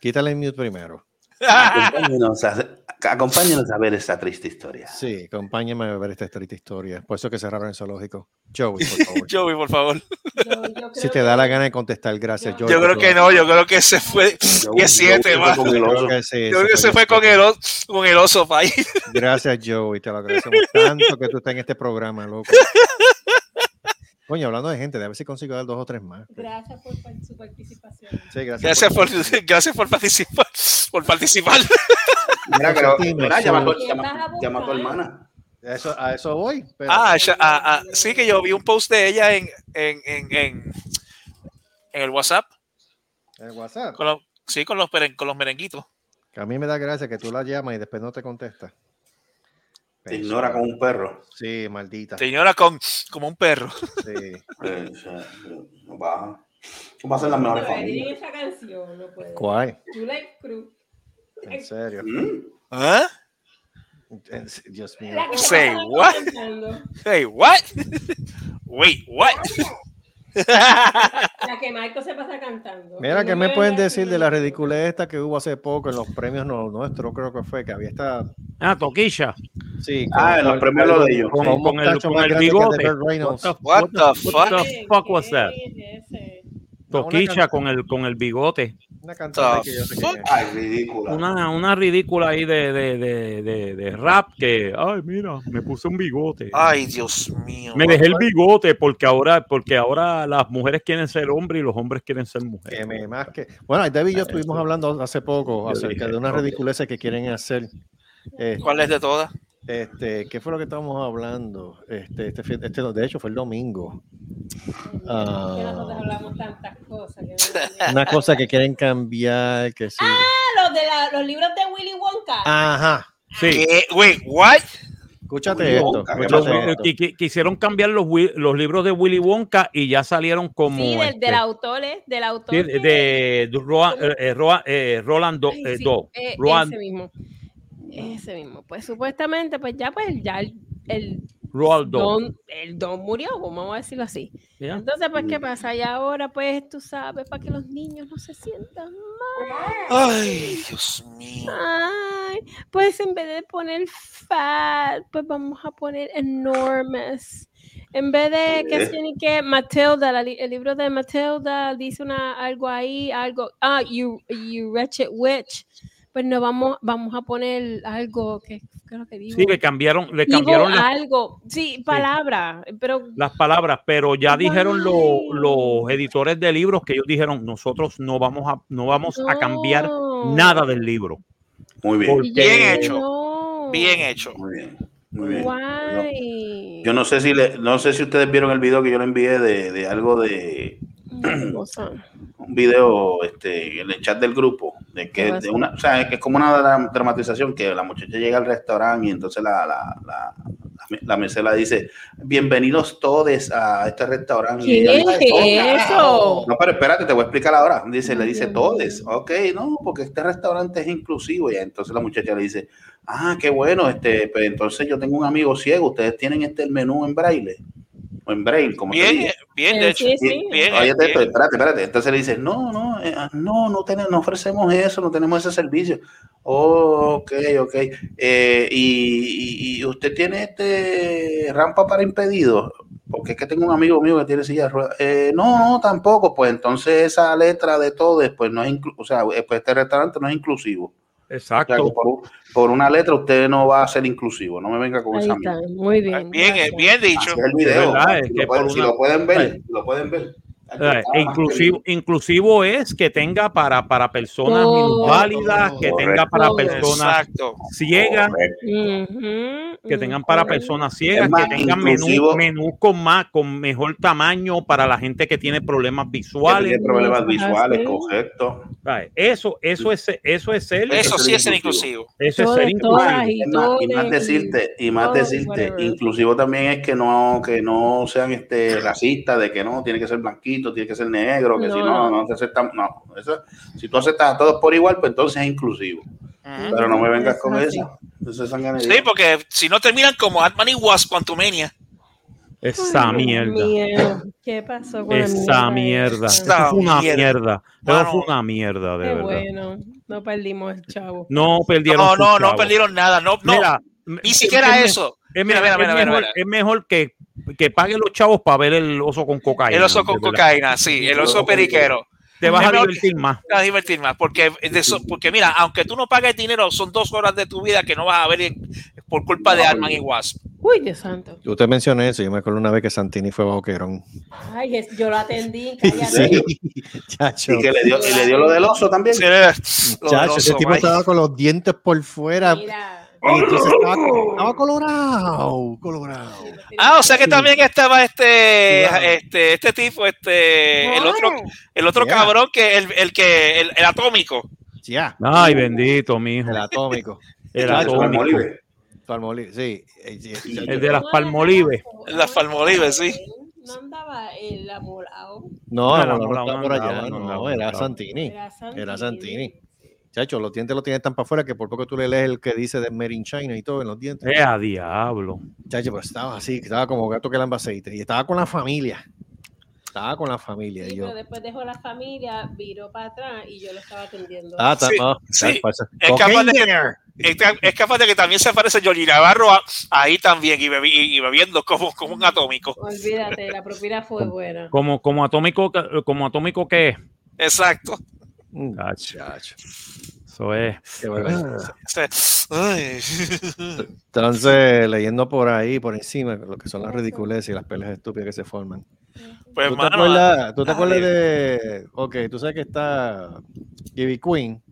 Quítale el mute primero. *laughs* A, acompáñenos a ver esta triste historia. Sí, acompáñame a ver esta triste historia. Por eso que cerraron el zoológico. Joey, por *laughs* favor. Joey, por favor. si te da la gana de contestar, gracias, Joey. Yo creo que no, yo creo que se fue 17, Joey va. fue con el oso. Yo creo que sí, Yo creo que se fue fue con el oso, con el oso, pai. Gracias, Joey. Te lo agradecemos tanto que tú estés en este programa, loco. *laughs* Coño, hablando de gente, a ver si consigo dar dos o tres más. Gracias por su participación. Sí, gracias. Gracias por, *laughs* gracias por participar. Por participar. Mira, pero, mira, llama, a tu- llama a tu hermana. Eso, a eso voy. pero- Ah, ya- ah, ah, sí, que yo vi un post de ella en, en, en, en, en el WhatsApp. En el WhatsApp. Con los, sí, con los, con los merenguitos. Que a mí me da gracia que tú la llamas y después no te contesta. Te ignora como un perro. Sí, maldita. Señora con, como un perro. Sí. Eh, va. ¿Cómo hacen las mejores Pero familias? tienen esa canción, no puede. ¿Cuál? Like. En serio. ¿Ah? En- Dios mío. La Say what? Hey, *laughs* what? Wait, what? *laughs* La que Marco se pasa cantando. Mira, ¿qué no me pueden decir de la ridiculez esta que hubo hace poco en los premios no, nuestros? Creo que fue que había esta. Ah, Toquilla. Sí, Ah, en los premios lo de ellos. Con, el, con el bigote. What the What fuck? the fuck was that? Toquicha con el, con el bigote. Una cantante que yo sé es. Ay, ridícula. Una, una ridícula ahí de, de, de, de, de rap que, ay, mira, me puse un bigote. Ay, Dios mío. Me dejé el bigote porque ahora, porque ahora las mujeres quieren ser hombres y los hombres quieren ser mujeres. Que me más que. Bueno, David y yo estuvimos hablando hace poco acerca de una ridiculez que quieren hacer. Eh, ¿Cuál es de todas? Este, ¿qué fue lo que estábamos hablando? Este, este, fin- este, de hecho, fue el domingo. Que Ah, nosotros hablamos tantas cosas. que no- una cosa que quieren cambiar, que sí. Ah, los de la- los libros de Willy Wonka. Ajá. Sí. ¿Qué? Wait, what? Escúchate esto. Wonka, ¿qué Los- escúchate esto. quisieron cambiar los, los libros de Willy Wonka y ya salieron como sí, del, este, del autor, ¿eh? del autor. sí, de, de Roa- eh, eh, Roa- eh, Roland Ay, eh, sí, Do- eh, Roland- ese mismo. Ese mismo. Pues supuestamente, pues ya, pues ya el, el Roald don, el don murió, vamos a decirlo así. ¿Ya? Entonces, pues, ¿qué pasa? Y ahora, pues, tú sabes, para que los niños no se sientan mal. Ay, Dios mío. Ay, pues en vez de poner fat, pues vamos a poner enormous. En vez de que ni qué, Matilda, li- el libro de Matilda dice una, algo ahí, algo, ah, you, you wretched witch. Pues no vamos, vamos a poner algo que creo que digo. Sí, le cambiaron, le cambiaron las, algo, sí, palabra, pero las palabras, pero ya dijeron lo- los editores de libros que ellos dijeron, nosotros no vamos a, no vamos a cambiar nada del libro. Muy bien. Porque- Bien hecho. No. Bien hecho. Muy bien. Muy bien. Guay. Yo no sé si le- no sé si ustedes vieron el video que yo le envié de, de algo de. Un video este, en el chat del grupo de que ¿Qué de una, o sea, que es como una dra- dramatización que la muchacha llega al restaurante y entonces la, la, la, la, la mesera dice bienvenidos todos a este restaurante. ¿Qué es "Ay, todo eso? No, pero espérate, te voy a explicar ahora. Dice, le dice todes. Ok, no, porque este restaurante es inclusivo. Y entonces la muchacha le dice, ah, qué bueno, este, pues entonces yo tengo un amigo ciego. Ustedes tienen este el menú en braille. O en braille, como Bien, bien de hecho. Sí, sí. Bien, Oye, bien. espérate, espérate. Entonces le dice, no, no, eh, ah, no, no, tenemos, no ofrecemos eso, no tenemos ese servicio. Oh, ok, ok. Eh, y, y- y usted tiene este rampa para impedidos, porque es que tengo un amigo mío que tiene silla de ruedas. Eh, no, no, tampoco. Pues entonces esa letra de todo, pues no es inclu- o sea, eh, pues este restaurante no es inclusivo. O sea, Exacto. por, por una letra usted no va a ser inclusivo. No me venga con Ahí esa está. mierda. Muy bien. Bien, bien dicho. El video. verdad, es si, que lo pueden, si lo pueden ver, si lo pueden ver. Eh, inclusivo, inclusivo es que tenga para, para personas minusválidas, que tenga para personas Exacto. ciegas, que tengan para personas ciegas, más, que tengan menú, inclusivo- menú con más, con mejor tamaño para la gente que tiene problemas Que visuales. tiene problemas visuales, sí. correcto. Eso, eso es, eso es ser, Eso sí es ser inclusivo. eso es ser inclusivo. y Es más, y más todes decirte, y más todo, decirte, inclusivo también es que no, que no sean este racistas, de que no, tiene que ser blanquito, tiene que ser negro, que No, si no, no. no te aceptamos, no, eso, si tú aceptas a todos por igual, pues entonces es inclusivo. Pero no me vengas con Eso. Sí, porque si no terminan como Ant-Man y Wasp Quantumania. Esa Ay, mierda. ¿Qué pasó con la Esa mierda. Esa fue una mierda. mierda. Fue una mierda, de Qué verdad. bueno. No perdimos el chavo. No perdieron No, no, no perdieron nada. No, no. Mira, ni siquiera es- eso. Es, Mira, mejor- mira, mira, es mira, mejor, mira. es mejor que, que paguen los chavos para ver el oso con cocaína. El oso con cocaína, sí, el oso periquero. Te vas a divertir más. Te vas a divertir más, porque, de eso- porque mira, aunque tú no pagues dinero, son dos horas de tu vida que no vas a ver por culpa de Ant-Man y Wasp. Uy, Dios santo. Tú te mencioné eso. Yo me acuerdo una vez que Santini fue bajo Querón. Ay, es- yo lo atendí. Sí, *laughs* chacho. Y que le dio, y le dio lo del oso también. Sí, Chacho, ese tipo estaba con los dientes por fuera. Mira. Y entonces estaba, estaba colorado, colorado. Ah, o sea que también estaba este, Claro. este, este tipo, este, el otro, el otro Yeah. cabrón que el, el que, el, el atómico. Ya, Ay, bendito, mijo. el atómico. *laughs* El atómico. Palmolive. Palmolive, sí. El de las palmolives. La Palmolive, sí. No andaba el amolado. No, No, no, no, no, no, está no por allá. no era. Santini. Era Santini. Chacho, los dientes los tiene tan para afuera que por poco tú le lees el que dice de Made in China y todo en los dientes. Eh, a diablo. Chacho, pero estaba así, estaba como gato que lamba aceite. Y estaba con la familia. Estaba con la familia. Sí, y yo, pero después dejó la familia, viró para atrás y yo lo estaba atendiendo. ah, está, Sí, ah, sí. Es capaz, de que, there. es ca- es capaz de que también se aparece Johnny Navarro a- ahí también y, bebi- y bebiendo como, como un atómico. Olvídate, la propina fue buena. Como, como atómico, como atómico que es. Exacto. Mm, Chacho, chacho, Eso es. ay. *laughs* Entonces, leyendo por ahí, por encima, lo que son las ridiculeces y las peleas estúpidas que se forman. Pues, ¿Tú te mano, acuerdas, tú te ah, acuerdas de. Ok, tú sabes que está Ivy Queen,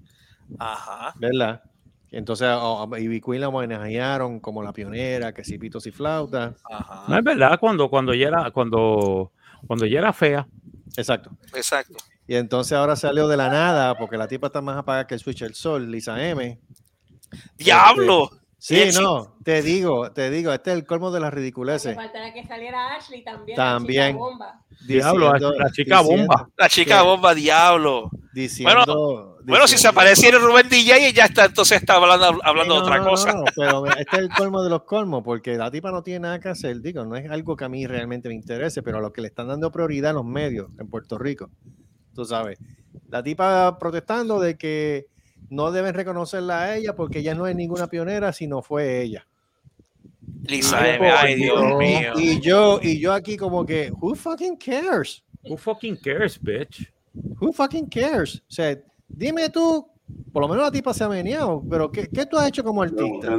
Ajá. ¿verdad? Entonces, a a Ivy Queen la homenajearon como la pionera, que si pitos y flautas. Ajá. No es verdad, cuando, cuando ella era, cuando, cuando ella era fea. Exacto. Exacto. Y entonces ahora salió de la nada, porque la tipa está más apagada que el switch del sol, Lisa M. ¡Diablo! Sí, Bien, no, te digo, te digo, este es el colmo de las Me ridiculeces. faltará que saliera Ashley también. También. La chica bomba. Diablo, Diciendo- la chica diciendo- bomba. La chica bomba, diablo. Diciendo, Bueno, si se apareciera Rubén DJ y ya está, entonces está hablando, hablando de otra no, cosa. no, pero este es el colmo de los colmos, porque la tipa no tiene nada que hacer. Digo, no es algo que a mí realmente me interese, pero a lo que le están dando prioridad los medios en Puerto Rico. Tú sabes, la tipa protestando de que no deben reconocerla a ella porque ella no es ninguna pionera, sino fue ella. Lisa Y M, ay Dios y- mío. Y yo, y yo aquí como que, who fucking cares? Who fucking cares, bitch? Who fucking cares? O sea, dime tú, por lo menos la tipa se ha meneado, pero ¿qué, qué tú has hecho como artista?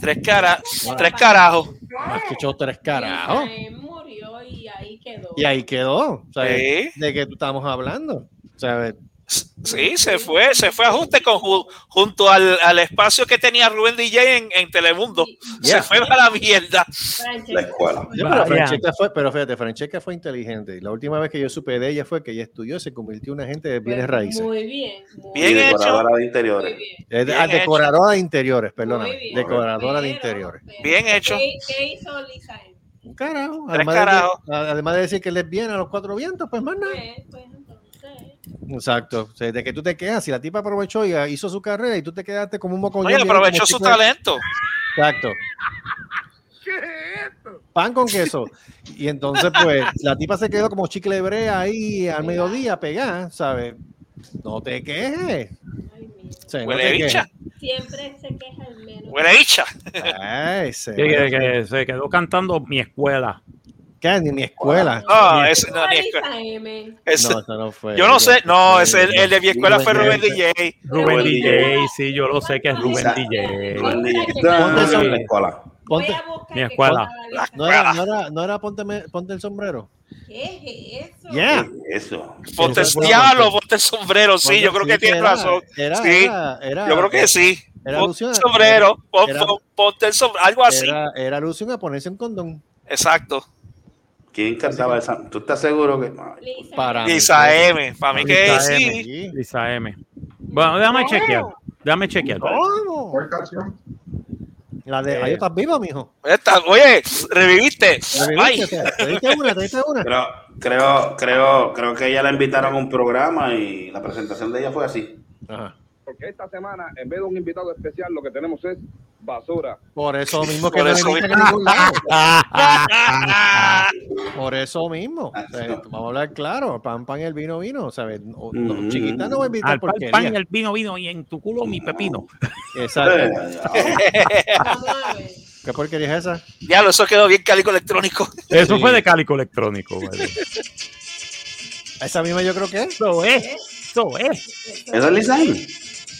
Tres caras, tres carajos. Has hecho tres carajos. Lisa M murió y ahí quedó. Y ahí quedó. Sí. de que tú estamos hablando. Sí, se fue, se fue a ajuste con, ju- junto al, al espacio que tenía Rubén DJ en, en Telemundo. Yeah. Se fue para la mierda. La escuela. Sí, pero Vaya. Francesca fue, pero fíjate, Francesca fue inteligente. La última vez que yo supe de ella fue que ella estudió y se convirtió en una agente de bienes raíces. Muy bien. Muy Bien hecho. decoradora de interiores. Bien. Ah, hecho. decoradora de interiores, bien. Decoradora de interiores. Bien hecho. ¿Qué, qué hizo Lisa? Un carajo. Tres Además, carajos. De, además de decir que les viene a los cuatro vientos, pues más nada. Pues, pues entonces. Exacto. O sea, de que tú te quedas, si la tipa aprovechó y ah, hizo su carrera y tú te quedaste como un mocollón. Oye, aprovechó su talento. Exacto. *laughs* Pan con queso. Y entonces, pues, la tipa se quedó como chicle de brea ahí al mediodía pegada, ¿sabes? No te quejes. No Huele bicha. Siempre se queja el menos. Buena dicha. Ay, se- Que, que- que se quedó cantando mi escuela. ¿Qué? Ni mi escuela. No, ese no, ¿Cuál ni escuela. Ese- No, fue. yo no sé, no, ese, el, el de mi escuela fue Rubén DJ. Rubén DJ, sí, yo lo sé que es Rubén. DJ. Eso. en la escuela. Ponte, Mi escuela. no era, no era, no era ponte, ponte el sombrero. ¿Qué es eso? Yeah. Eso. Ponte Eso diablo, ponte sombrero. Sí, yo creo que tiene era- razón. Era, Sí, era, yo creo que sí. Era Ponte alusión el a- sombrero, pon- era- pon- ponte el sombrero, algo así. Era, era alusión a ponerse un condón. Exacto. ¿Quién cantaba esa? ¿Tú estás seguro que.? Lisa Para Lisa M, para mí que Lisa sí. Lisa M. Bueno, déjame chequear. Déjame chequear. ¿Cuál canción? La de Eh. ahí estás vivo, mijo. Esta- oye, reviviste. ¿Reviviste? ¿Te, te diste una? ¿Te diste una? Pero creo, creo, creo que ella la invitaron a un programa y la presentación de ella fue así. Ajá. Porque esta semana, en vez de un invitado especial, lo que tenemos es basura. Por eso mismo que Por no eso me invitan a ningún lado. *laughs* *laughs* ah, Por eso mismo. O sea, vamos a hablar claro. Pan, pan, el vino, vino. ¿sabes? No, no, Mm. chiquita no va a invitar Al pan, porquería. pan, el vino, vino y en tu culo mi pepino. Exacto. Eh. ¿Qué porquería es esa? diablo, eso quedó bien cálico electrónico. Eso Sí. fue de cálico electrónico. Esa misma yo creo que es. Eso es. Eso es. ¿Eso es?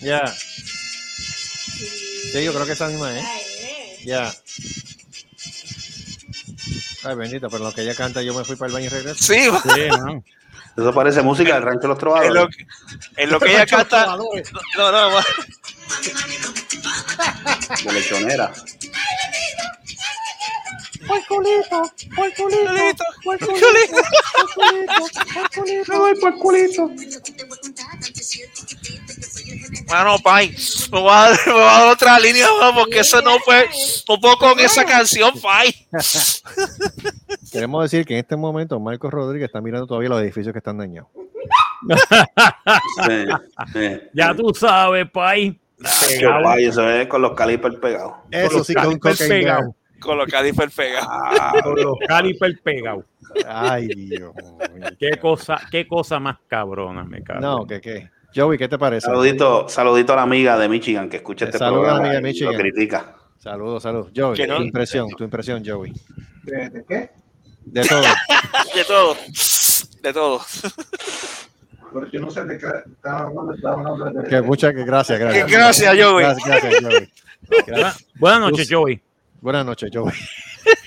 Ya. Sí, yo creo que esa misma es. Eh. Ay, bendito, pero en lo que ella canta, yo me fui para el baño y regreso. Sí, Sí, man. Eso parece música del rancho de los en lo, trovadores. que- en lo que ella canta. No, no, no. De lechonera. Puerculito, puerculito, Culito, puerculito, puerculito, puerculito. Mano, Pai, me voy a dar, me voy a dar otra línea porque eso no fue. No puedo con esa canción, Pai. *laughs* Queremos decir que en este momento Marcos Rodríguez está mirando todavía los edificios que están dañados. Sí, sí. *laughs* Ya tú sabes. Qué guay, eso es con los calipers pegados. Eso los sí, con calipers cocaine pegados. Con los caliper pega. Ah, Con los calipers pegados. Ay, Dios. mío. Qué cosa, qué cosa más cabrona, me cago. No, ¿qué qué? Joey, ¿qué te parece? saludito, saludito a la amiga de Michigan que escucha este Saludos a la programa amiga de Michigan. lo critica. Saludos, saludos. Joey, no- tu impresión, tu impresión, Joey. ¿De, de qué? De todo. *laughs* De todo. De todo. Pero yo no sé de qué estaba hablando. Estaba hablando de... Que muchas gracias, gracias. Joey. Gracias, gracias, Joey. Gracias. Buenas noches, Joey. Buenas noches, Joey.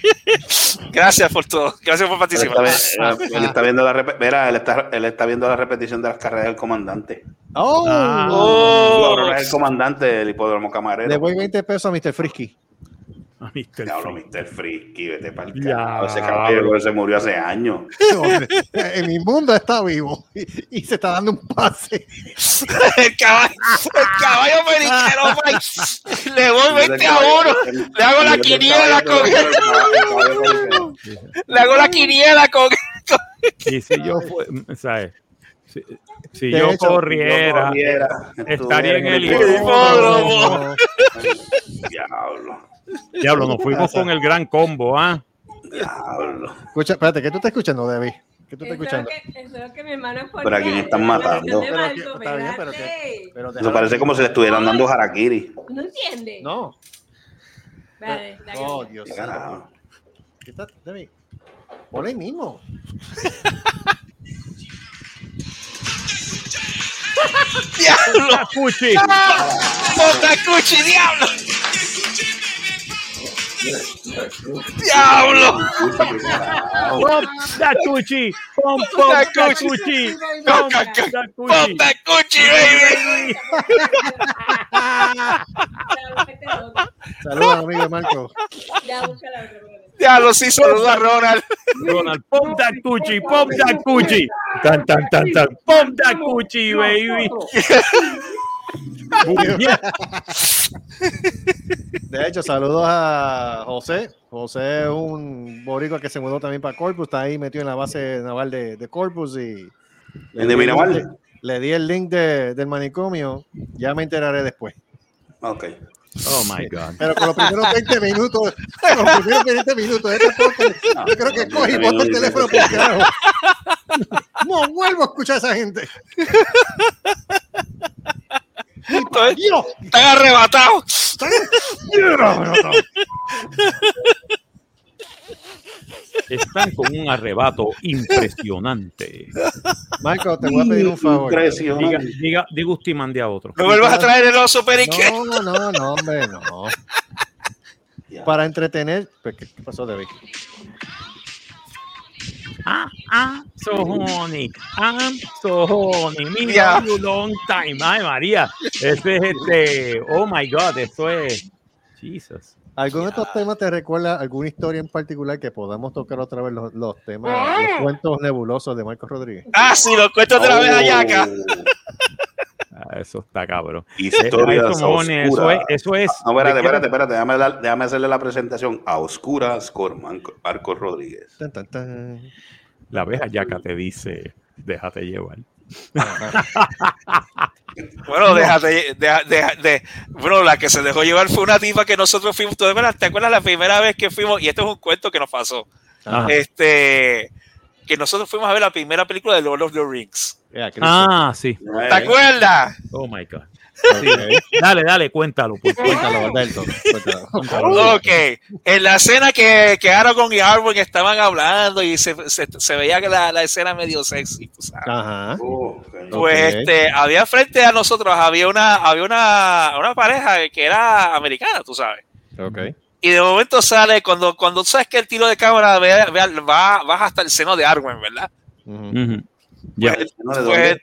*laughs* Gracias por todo. Gracias por Él está, participar. él está viendo la Mira, él está, él está viendo la repetición de las carreras del comandante. Oh, Ah. Oh. Logró el comandante del hipódromo camarero. le voy 20 pesos a Mr. Frisky. *laughs* A Mr. Diablo, Free. Mr. Frisky, vete para el carajo. Ese caballero se murió hace años. en mi mundo está vivo y, y se está dando un pase. *laughs* El caballo, el caballo periquero. Le voy 20 a uno. Le hago la quiniela con *laughs* Le hago la quiniela con. Y si yo ¿sabes? Si, si De yo hecho, corriera, estaría en el hipódromo. Diablo, diablo, nos fuimos con el gran combo, ¿ah? diablo. Escucha, espérate, ¿qué tú estás escuchando, Debbie? ¿Qué tú estás escuchando? que- eso es lo que mi hermano es Pero a quién están matando. Pero que- está bien, pero que- pero Eso parece como si le estuvieran dando harakiri. ¿No entiendes? No. Vale, la Oh, Dios Qué mío. carajo. ¿Qué está, Debbie? Ponle ahí mismo. *laughs* ¡Diablo! Cuchi. ¡Ponta cuchi, diablo! ¡Diablo! Pop that that Pop coochie. that coochie, baby. Saludos, amigo Marco. Diablo, sí, saluda a Ronald. Ronald, coochie, pop that coochie. Tan, tan, tan, tan. Pop that coochie, baby. *laughs* *laughs* De hecho, saludos a José. José es un boricua que se mudó también para Corpus, está ahí metido en la base naval de, de Corpus y le ¿En di de el de- le di el link de- del manicomio, ya me enteraré después. Ok. Oh my God. Pero con los primeros 20 minutos, con los primeros 20 minutos este podcast, yo creo que bota el teléfono por carajo. No vuelvo a escuchar a esa gente. Dios, Están arrebatados. Están con un arrebato impresionante. Marco, te voy a pedir un favor. Diga, diga, diga usted y mande a otro. Me vuelvas a traer el oso perique. No, no, no, hombre, no. Para entretener. pues, ¿Qué, qué pasó, David? Ah, ah, so horny. I'm so. Mira, Yeah. you long time. Ay, María. Ese es este. Oh my God, esto es. Jesus. ¿Algún de estos temas te recuerda alguna historia en particular que podamos tocar otra vez los, los temas, los cuentos nebulosos de Marcos Rodríguez? Ah, sí, los cuentos de la vez ayaca. Ah, eso está cabrón. Historias Eh, eso, es, eso es. No, espérate, ¿de qué- espérate, espérate. Déjame, hacerle la presentación a oscuras con Marco- Marcos Rodríguez. Tan, tan, tan. La abeja yaca te dice, déjate llevar. *laughs* Bueno, déjate, deja- deja- de, bueno, la que se dejó llevar fue una tipa que nosotros fuimos, ¿tú de verdad? ¿te acuerdas la primera vez que fuimos? Y esto es un cuento que nos pasó. Ajá. Este, que nosotros fuimos a ver la primera película de Lord of the Rings. Yeah. Ah, sí. ¿Te acuerdas? Oh my God. Sí. Dale, dale, cuéntalo. Favor. *laughs* Cuéntalo, Alberto. Cuéntalo. Ok, en la escena que, que Aragorn y Arwen estaban hablando y se, se, se veía que la, la escena medio sexy, tú sabes. Ajá. Oh, Pues este, había frente a nosotros, había una, había una, una pareja que era americana, tú sabes. Ok. Y de momento sale, cuando, cuando sabes que el tiro de cámara ve- ve- va, baja hasta el seno de Arwen, ¿verdad? Pues, ¿no? ¿De pues, dónde?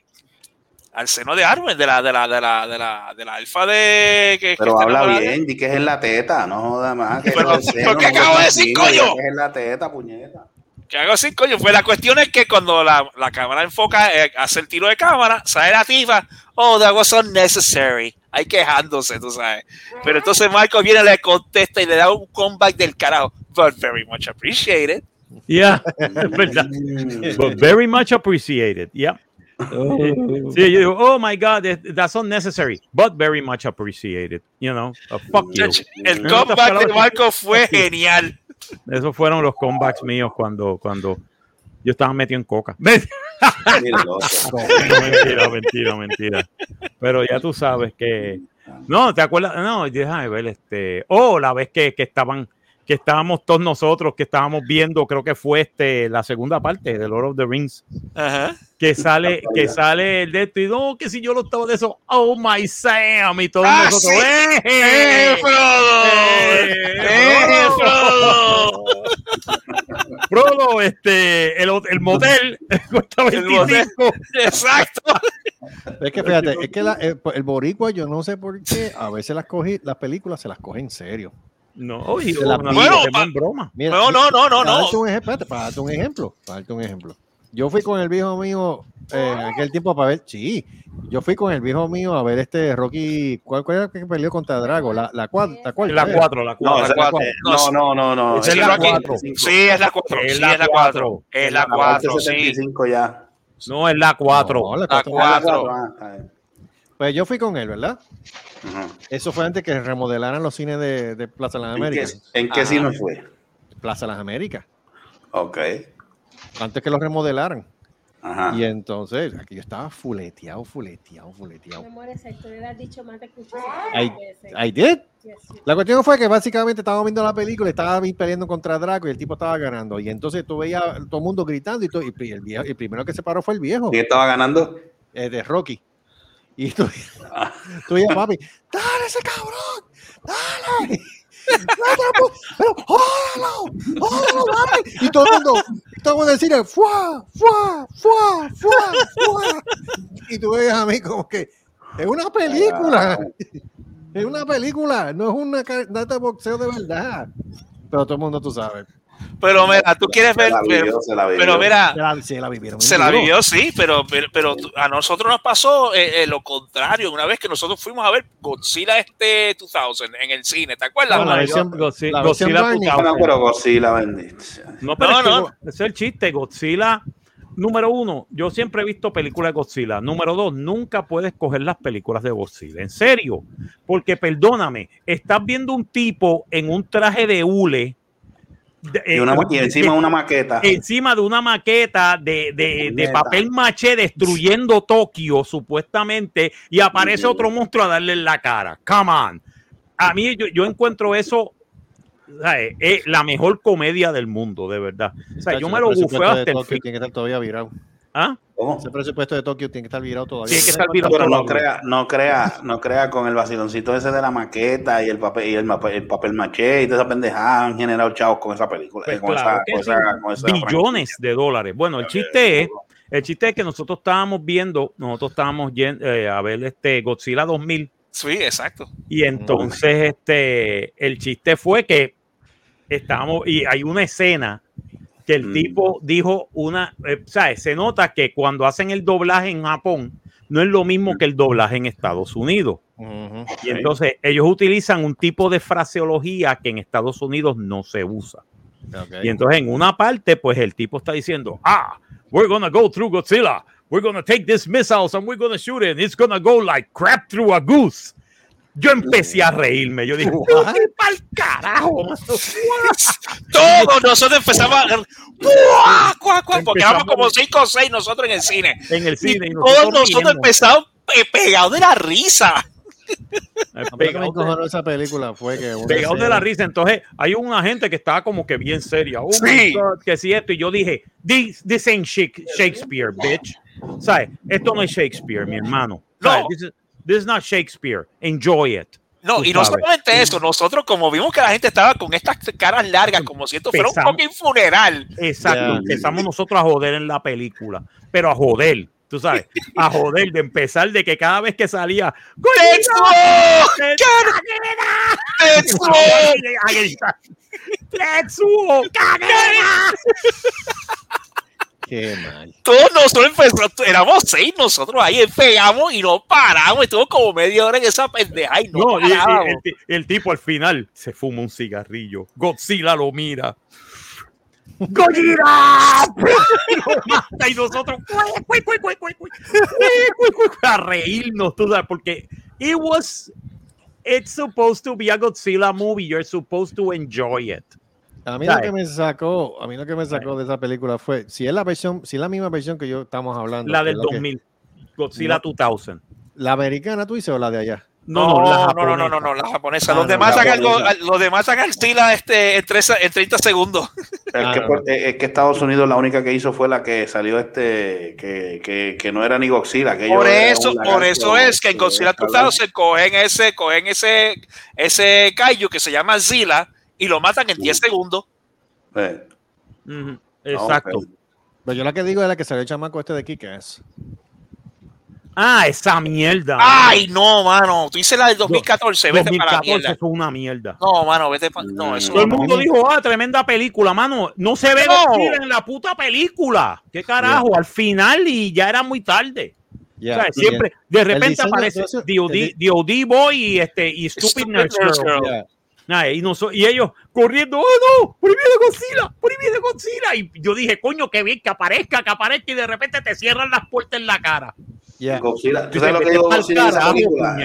al seno de Arwen, de la, de la, de la, de la, de la alfa de que, Pero habla bien, di que es en la teta, no joda más. Que Pero, ¿pero qué no acabo de decir, coño? que Es en la teta, puñeta. que hago así, coño. Pues la cuestión es que cuando la, la cámara enfoca, eh, hace el tiro de cámara, sale la tipa, oh, that was unnecessary. Ahí quejándose, tú sabes. Pero entonces Marco viene, le contesta y le da un comeback del carajo. But very much appreciated. Yeah. *laughs* *laughs* But very much appreciated. Yeah. Sí, yo digo, oh my God, that- that's unnecessary, but very much appreciated. You know, uh, fuck you. El comeback de Marco fue genial. Esos fueron los comebacks míos cuando, cuando yo estaba metido en coca. *laughs* No, mentira, mentira, mentira. Pero ya tú sabes que. No, ¿te acuerdas? No, déjame ver este. Oh, la vez que, que estaban, que estábamos todos nosotros, que estábamos viendo, creo que fue este la segunda parte de Lord of the Rings. Ajá. Que sale, que sale el de esto y no, que si yo lo estaba de eso, oh my Sam, y todos ¡Ah, nosotros, sí! ¡eh! ¡Eh, Frodo! ¡Eh, Frodo! Frodo, este, el, el motel *laughs* cuesta El motel. 25. Exacto. Es que fíjate, es que la- el, el boricua, yo no sé por qué, a veces las cogí, las películas se las coge en serio. No, oye, Se la una- pide. Bueno, pa- broma. Mira, No, no, no, no, para no. darte un ejemplo, espérate, para darte un ejemplo, para darte un ejemplo. Yo fui con el viejo mío eh, en aquel tiempo para ver, sí, yo fui con el viejo mío a ver este Rocky, ¿cuál, cuál era que peleó contra Drago? La, la, cuarta, la cuarta. La. 4, la No, 4. esa es la cuatro. no, no, no, no. Es Sí, la Rocky- cuatro. Sí, es la 4. Es Sí, la es la 4. cuatro. Es la La 4, parte sí. 75 ya. No, es la 4. No, la La cuarta. 4. Ah, está bien. Pues yo fui con él, ¿verdad? Ajá. Eso fue antes que remodelaran los cines de, de Plaza de las ¿En qué, Américas. en qué Ajá. cine fue? Plaza de las Américas. Ok. Antes que lo remodelaran. Ajá. Y entonces, aquí yo estaba fuleteado, fuleteado, fuleteado. Mi amor, has dicho más. I, I did. La cuestión fue que básicamente estábamos viendo la película, estaba peleando contra Draco y el tipo estaba ganando. Y entonces tú veías todo el mundo gritando y, todo, y el, viejo, el primero que se paró fue el viejo, ¿Quién estaba ganando? eh, de Rocky. Y tú, *laughs* tú veías, papi, dale ese cabrón, dale. pero ¡Jóralo! ¡Jóralo, mami! Y todo el mundo, todo el mundo decía, ¡fuá! ¡fuá! ¡fuá! ¡fuá! ¡fuá! Y tú ves a mí como que es una película. Es una película, no es una carta de boxeo de verdad. Pero todo el mundo tú sabes. Pero mira, tú quieres ver. la vivió, pero, se la vivió. pero mira, Se la, se la vivieron. se la vivió, sí, pero, pero, pero a nosotros nos pasó eh, eh, lo contrario. Una vez que nosotros fuimos a ver Godzilla este 2000 en el cine, ¿te acuerdas? No, la versión- Godzilla, Godzilla Barney. 2000. No, pero Godzilla, bendito. No, pero No, es que no. Go- ese es el chiste. Godzilla, número uno, yo siempre he visto películas de Godzilla. Número dos, nunca puedes coger las películas de Godzilla. En serio. Porque, perdóname, estás viendo un tipo en un traje de hule. De- Y, una, y encima de- una maqueta. encima de una maqueta de, de- de papel maché destruyendo Tokio, supuestamente, y aparece otro monstruo a darle en la cara. Come on. A mí yo, yo encuentro eso ¿sabes? es la mejor comedia del mundo, de verdad. O sea, yo me lo bufeo bufeo hasta el fin. Tiene que estar todavía virado. ¿Ah? ¿Cómo? Ese presupuesto de Tokio tiene que estar virado todavía. Tiene que estar virado Pero no crea, no crea, no crea con el vaciloncito ese de la maqueta y el papel y el, papel maché y toda esa pendejada han generado chavos con esa película, Pues con, claro esa, con, esa, con esa billones de dólares. Bueno, el chiste es, el chiste es que nosotros estábamos viendo, nosotros estábamos eh, a ver este Godzilla 2000 Sí, exacto. y entonces este el chiste fue que estábamos y hay una escena que el Mm. tipo dijo una, eh, ¿sabes? Se nota que cuando hacen el doblaje en Japón no es lo mismo que el doblaje en Estados Unidos. Y entonces ellos utilizan un tipo de fraseología que en Estados Unidos no se usa. Ok. Y entonces en una parte, pues el tipo está diciendo, ah, we're gonna go through Godzilla. We're gonna take this missiles and we're gonna shoot it. And it's gonna go like crap through a goose. Yo empecé a reírme. Yo dije, pa'l carajo? *laughs* Todos nosotros empezamos a. ¡Cuá, cuá, cuá! Porque éramos como 5 o 6 nosotros en el cine. En el cine. Y y todos nosotros riendo. empezamos pe- pegados de la risa. Eh, A mí lo que me Pegados de- encojonó esa película fue que pegados de la risa. Entonces, hay una gente que estaba como que bien seria. Oh my Sí. God, que si esto. Y yo dije, this, this ain't Shak- Shakespeare, bitch. ¿Sabes? Esto no es Shakespeare, mi hermano. ¿Sabes? No. This, is, not Shakespeare. Enjoy it. No, y no solamente eso, nosotros como vimos que la gente estaba con estas caras largas, como si esto fuera un fucking funeral. Exacto, Ya. empezamos nosotros a joder en la película, pero a joder, tú sabes, a joder, de empezar de que cada vez que salía, ¡Tetsuo! Qué mal. Todos nosotros empezamos, éramos seis nosotros ahí, pegamos y no paramos. Estuvo como media hora en esa pendeja y no, no y, y, el, el, tipo al final se fuma un cigarrillo. Godzilla lo mira. ¡Godzilla! y, *laughs* y nosotros a reírnos, tú sabes, porque it was it's supposed to be a Godzilla movie. You're supposed to enjoy it. A mí lo que me sacó, a mí lo que me sacó de esa película fue, si es la versión, si es la misma versión que yo estamos hablando. La del es la que- 2000, Godzilla No. 2000. la americana tú dices o la de allá. No, no, no, no, no, no, no, la japonesa. Ah, los no, demás la sacan los demás sacan Godzilla este, en, tres- en 30 segundos. Es, Ah, que, no, por- no. es que Estados Unidos la única que hizo fue la que salió este, que, que, que no era ni Godzilla. Que Por eso, por eso es que en eh, Godzilla escalar. 2000 cogen ese, cogen ese, ese kaiju que se llama Zilla y lo matan en 10 segundos. Eh, Ujú, Exacto. Pero yo la que digo es la que salió el chamaco este de Kick-Ass. Ah, esa mierda. Ay, no, mano. Tú dices la del 2014, vete para la 2014 mierda. fue una mierda. No, mano, vete para. No, eso Todo el mundo dijo, ah, tremenda película, mano. No se ve No. En la puta película. ¿Qué carajo? Al final y ya era muy tarde. Ya, O sea, y siempre, de repente aparece DOD, Boy y, este, y Stupid Stupid Nurse Nurse Girl. Girl. Ya. Ah, y, ellos corriendo, oh no, por ahí viene Godzilla, por ahí viene Godzilla. Y yo dije, coño, qué bien que aparezca, que aparezca y de repente te cierran las puertas en la cara. Ya. Godzilla. ¿Tú sabes lo que digo Godzilla esa película?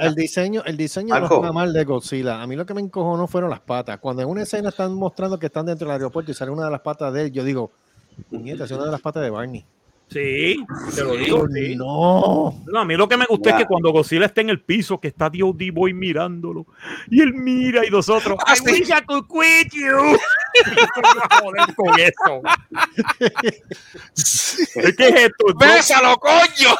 El- diseño, el diseño no está mal de Godzilla. A mí lo que me encojonó fueron las patas. Cuando en una escena están mostrando que están dentro del aeropuerto y sale una de las patas de él, yo digo, puñeta, es una de las patas de Barney. Sí, te lo digo. sí. No. No, a mí lo que me gusta Ya. es que cuando Godzilla está en el piso, que está D.O.D. Boy mirándolo, y él mira y nosotros, Ah, I sí. wish I could quit you. *laughs* Joder con eso. ¿Qué es esto? ¡Bésalo, coño!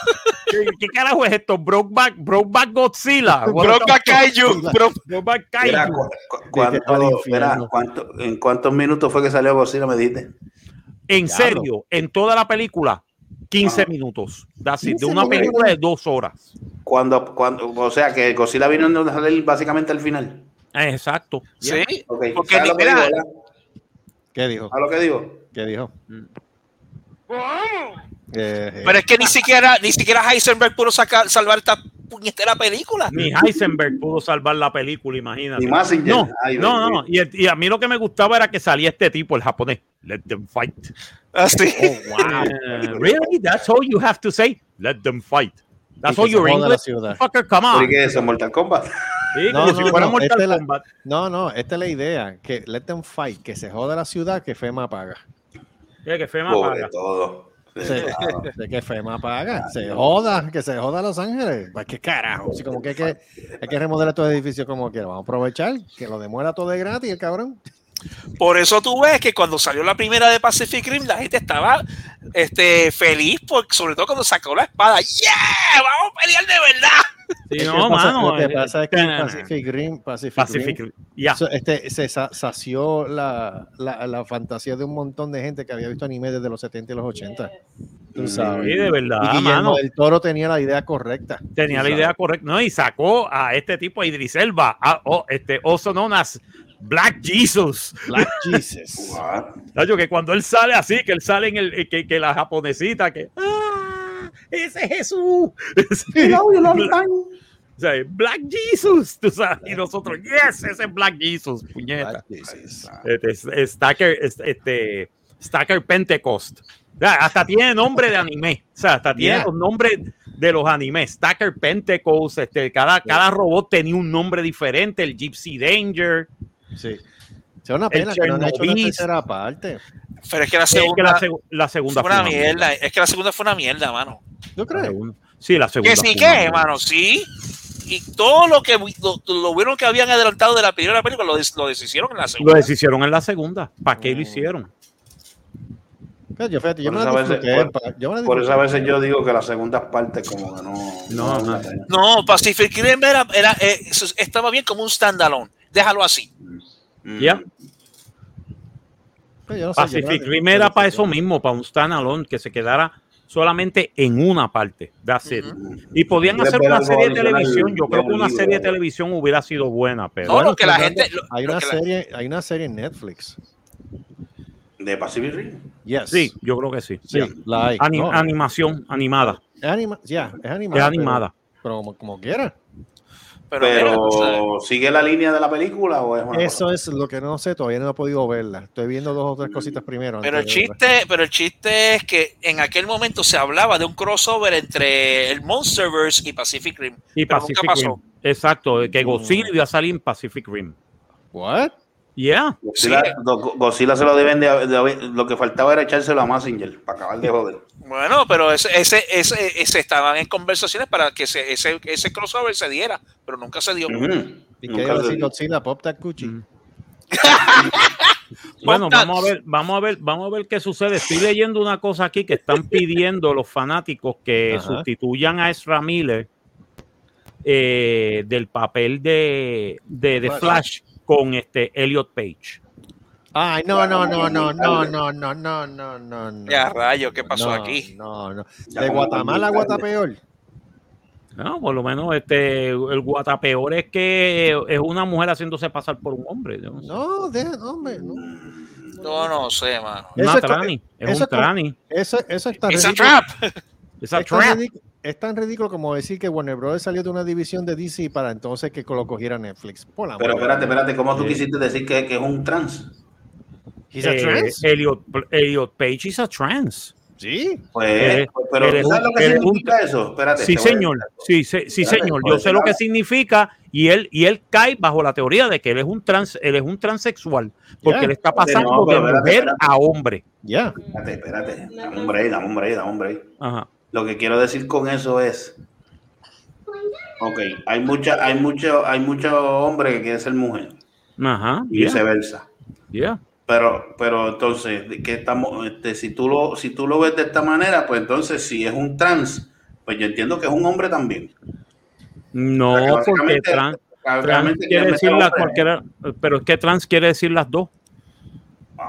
¿Qué, qué carajo es esto? Brokeback, Brokeback Godzilla. Brokeback Kaiju. Bro- Brokeback Mira, Kaiju. cu- cu- al ¿cuánto- infierno. mira, cuánto- ¿En cuántos minutos fue que salió Godzilla? Me dijiste. En serio, en toda la película, 15 Ajá. minutos. That's it, de 15 una minutos. película de dos horas. Cuando, cuando, o sea, que Godzilla vino a salir básicamente al final. Eh, Exacto. Sí, Ok, porque ¿sabes lo que mira, digo, verdad? ¿Qué dijo? ¿Sabes lo que digo? ¿Qué dijo? Eh, pero es que ni siquiera, ni siquiera Heisenberg pudo sacar, salvar esta puñetera película. Ni Heisenberg pudo salvar la película, imagínate. Ni Mazinger. No, no, baby. no. Y, el- y a mí lo que me gustaba era que salía este tipo, el japonés. Let them fight. Así. Eh, *laughs* really? That's all you have to say? Let them fight. That's all se your English? Fucker, come ¿Por on. qué eso? ¿Mortal Kombat? Sí, No, no, si fuera no, Mortal esta es la- Kombat. No, no, esta es la idea, que let them fight, que se joda la ciudad, que FEMA paga. Eh, que FEMA Sobre paga. todo. Sí, de que FEMA paga, se joda, que se joda Los Ángeles. Pues qué carajo, así como que hay que, hay que remodelar todo el edificio como quiera. Vamos a aprovechar que lo demuela todo de gratis, el cabrón. Por eso tú ves que cuando salió la primera de Pacific Rim, la gente estaba este, feliz, por, sobre todo cuando sacó la espada. ¡Yeah! ¡Vamos a pelear de verdad! Sí, Es no, pasa- mano. lo que eh, pasa es que eh, Pacific Rim, Pacific, Pacific Rim, Ya. so- este, se sa- sació la, la, la fantasía de un montón de gente que había visto anime desde los 70 y los 80. Tú sabes. Sí, de verdad, y Guillermo mano. del Toro tenía la idea correcta. Tenía la sabes. idea correcta. No, y sacó a este tipo, a Idris Elba, a- oh, este, also known as Black Jesus. Black Jesus. *laughs* Nacho, que cuando él sale así, que él sale en el, eh, que, que la japonesita, que ¡Ah! ¡Ese es Jesús! O sea, Black Jesus, tú sabes, y nosotros, yes, ese es Black Jesus, puñeta. Este, es- es Stacker, es- este, Stacker Pentecost. O sea, hasta tiene nombre de anime. O sea, hasta tiene Yeah. los nombres de los animes. Stacker Pentecost, este, cada, cada robot tenía un nombre diferente. El Gypsy Danger. Sí. Es una pena que no han hecho una tercera parte. Pero es que la Es que segunda, la, seg- la segunda fue una fue una mierda. Es que la segunda fue una mierda, mano. ¿Yo creo? segunda. Sí, la segunda. Que sí, que, mierda. mano, sí. Y todo lo que lo, lo bueno que habían adelantado de la primera película lo, des- lo deshicieron en la Lo segunda. deshicieron en la segunda. ¿Para qué lo Mm. hicieron? Fíjate, Yo, fíjate, yo Por me veces- por- pa- yo me Por eso a veces yo digo que las segundas partes como que no... No, no. pena. No, Pacific Rim era, era, eh, estaba bien como un standalone. Déjalo así. Mm. Ya. No yo Pacific Rim era para eso mismo, para un standalone que se quedara solamente en una parte. That's it. Y podían ¿Quieres hacer una serie de televisión. Yo creo que una serie de televisión hubiera sido buena, pero No, Bueno, lo que la gente. lo- hay una que la- serie, hay una serie en Netflix. ¿De Pacific Rim? Yes. sí, yo creo que sí. Sí, la hay. Ani- No, animación animada. es anima, ya, es animada. Es pero- animada. Pero, como, como quiera. Pero, mira, ¿sigue la línea de la película o es una Eso es lo que no sé, todavía no he podido verla. Estoy viendo dos o tres cositas primero. pero el chiste, pero el chiste es que en aquel momento se hablaba de un crossover entre el Monsterverse y Pacific Rim. Y Pero nunca Pacific pasó. Rim. Exacto, que Godzilla iba a salir en Pacific Rim. What? Yeah. Godzilla, se lo deben de, de- Lo que faltaba era echárselo a Massinger para acabar de joder. Bueno, pero ese, ese, ese, ese estaban en conversaciones para que se- ese, ese crossover se diera, pero nunca se dio. ¿Y qué Nunca iba a se decir. Godzilla? Pop that Gucci. Mm. *laughs* Bueno, Ponta- vamos a ver, vamos a ver, vamos a ver qué sucede. Estoy leyendo una cosa aquí que están *laughs* pidiendo los fanáticos que Ajá. sustituyan a Ezra Miller eh, del papel de, de, de Flash. Con este Elliot Page. Ay, no, no, no, no, no, no, no, no, no, no, no. Ya, rayo, ¿qué pasó No, aquí? No, no. De Guatemala a. Guatapeor. No, por lo menos este el guatapeor es que es una mujer haciéndose pasar por un hombre. no sé. No, de, hombre, no. Yo no sé, mano. Una Eso es trani, es un es co- trani. Eso, eso es tan It's a ridículo. trap. A trap. ridículo, es tan ridículo como decir que Warner Bros. salió de una división de DC para entonces que lo cogiera Netflix. Por la Pero madre. espérate, espérate, ¿cómo tú Sí. quisiste decir que, que es un trans? He's a Eh, trans. Elliot, Elliot Page is a trans. Sí. Pues, pues, pero eres ¿tú sabes un- lo que un- significa eso? Espérate. Sí, señor. Sí, sí, sí, Espérate, señor. Yo sé lo que significa y él y él cae bajo la teoría de que él es un trans, él es un transexual porque Ya. él está pasando de espérate, mujer espérate. a hombre. Ya. Espérate, espérate. Dame un break, dame un break, dame un break. Ajá. Lo que quiero decir con eso es, ok, hay mucha, hay mucho, hay muchos hombres que quieren ser mujer Ajá. y yeah, viceversa. yeah. Pero, pero entonces, ¿de qué estamos? Este, si tú lo, si tú lo ves de esta manera, pues entonces si es un trans, pues yo entiendo que es un hombre también. No, O sea, que porque trans, trans quiere decir la cualquiera, pero es que trans quiere decir las dos.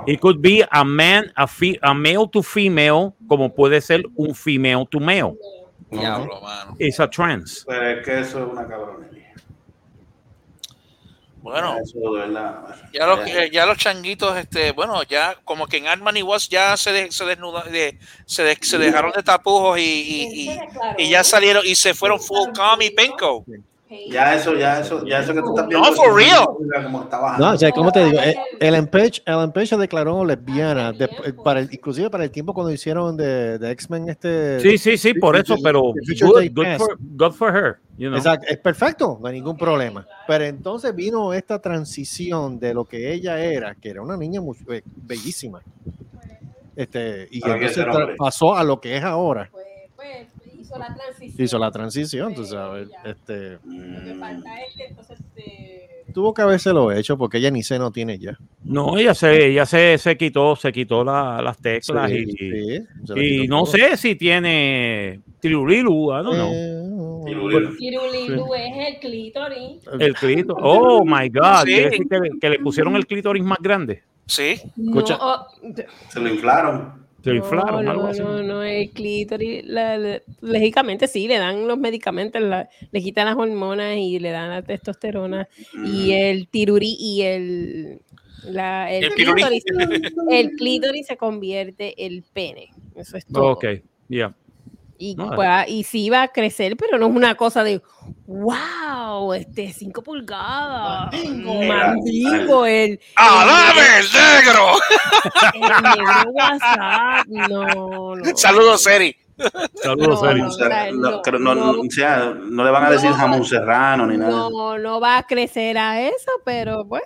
It could be a man, a, fe- a male to female, como puede ser un female to male. Diablo, mano. It's a trans. Pero es que eso es una cabronería. Bueno, Eso de verdad. ya los, eh, ya los changuitos, este, bueno, ya como que en Ant-Man y Was ya se, de- se desnudaron, de- se, de- se dejaron de tapujos y, y, y- y ya salieron y se fueron full com y penco. Ya eso, ya eso, ya eso que tú estás No, viendo. for real. Como está bajando. No, o sea, ¿cómo te digo? Ellen Page, Ellen Page se declaró lesbiana, de- para el, inclusive para el tiempo cuando hicieron de, de X-Men este... Sí, sí, sí, por eso, pero good, good for, good for her. You know? Exacto, es perfecto, no hay ningún problema. Pero entonces vino esta transición de lo que ella era, que era una niña muy bellísima. Este, y entonces pasó a lo que es ahora. Pues hizo la transición. Hizo la transición, tú sabes. Este, Lo que falta es que entonces eh, tuvo que habérselo hecho porque ella ni seno tiene ya. No, ella se, ella se, se quitó, se quitó la- las teclas Sí, y, sí, y no todo. sé si tiene tirurilu, I don't know. Eh, es el clítoris. El clítoris. Oh my God. Sí. Quiere decir que, le- que le pusieron el clítoris más grande. Sí. Escucha. No, oh, Se lo inflaron. Inflaron, no, algo no, así. no, no, el clítoris, la- la- lógicamente sí, le dan los medicamentos, la- le quitan las hormonas y le dan la testosterona y el tirurí y el, la, el, clítoris, *laughs* el clítoris se convierte el pene. Eso es todo. Ok, ya. Y, No, pues, ah, y sí va a crecer, pero no es una cosa de wow, este 5 pulgadas, mandingo, el, ¡Alame el negro! *laughs* el negro WhatsApp, no, no. Saludos, Seri. Saludos, No, no. O sea, no, no, no- no. no- o sea, no le van a decir No. jamón serrano ni nada. No, no va a crecer a eso, pero pues.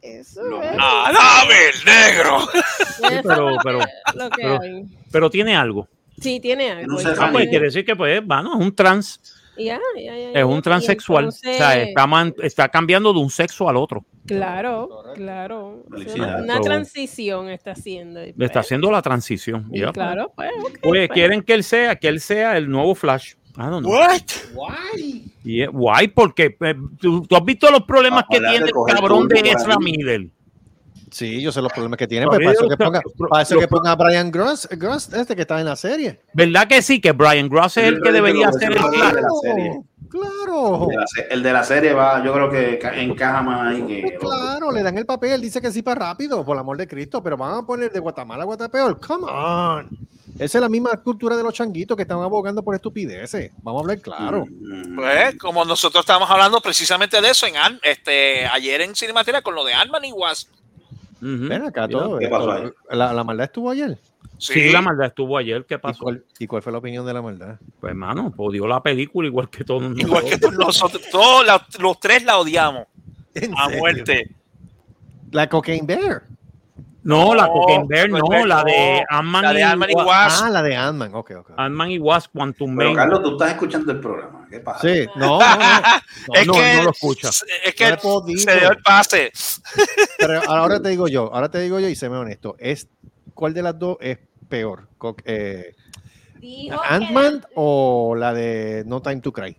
Eso No. es. ¡Alame el negro! es pero- pero- pero-. Pero tiene algo. Sí, tiene algo. No Ah, pues quiere decir que, pues, bueno, es un trans. ya, ya, ya, Es un transexual. o sea, está, man- está cambiando de un sexo al otro. Claro, claro. Una transición está haciendo. pues, está haciendo la transición. claro, pues. Pues pues. quieren que él sea, que él sea el nuevo Flash. I don't know. What? Y es- Why? Porque eh, ¿tú, tú has visto los problemas que Acuérdate tiene el cabrón de Ezra. Miller. Sí, yo sé los problemas que tiene. Pues para eso eso, que ponga, pero- para eso pero- que ponga a Brian Gross, Gross, este que está en la serie. ¿Verdad que sí? Que Brian Gross es el que debería ser el Claro. De la serie. Claro, El de la se- El de la serie va, yo creo que ca- encaja más ahí que. claro, le dan el papel, dice que sí para rápido, por el amor de Cristo, pero van a poner de Guatemala a Guatapeor. Come on. Esa es la misma cultura de los changuitos que están abogando por estupideces. Vamos a hablar claro. Mm, Pues, como nosotros estábamos hablando precisamente de eso en Ant- este, ayer en Cinemateria con lo de Ant-Man y Wasp. Ven acá todo. ¿qué esto. pasó ahí? La, la maldad estuvo ayer. Sí, Sí. la maldad estuvo ayer. ¿Qué ¿Y pasó? cuál, y cuál fue la opinión de la maldad? Pues, hermano, odió la película igual que todos Igual que nosotros. todos nosotros, todos la- los tres la odiamos *laughs* ¿En a serio? muerte. La Cocaine Bear. No, la No, Bear, no, la de Ant-Man La de y Ant-Man y Wa- Wasp. Ah, la de Ant-Man. Ok, ok. Ant-Man y Wasp Quantum Pero Man. Carlos, tú estás escuchando el programa. ¿Qué pasa? Sí, no, no, no. *laughs* es no, que, no lo escucha. Es que No se dio el pase. *laughs* Pero ahora te digo yo, ahora te digo yo y séme honesto, es ¿cuál de las dos es peor? Eh, ¿Ant-Man o la de No Time to Cry?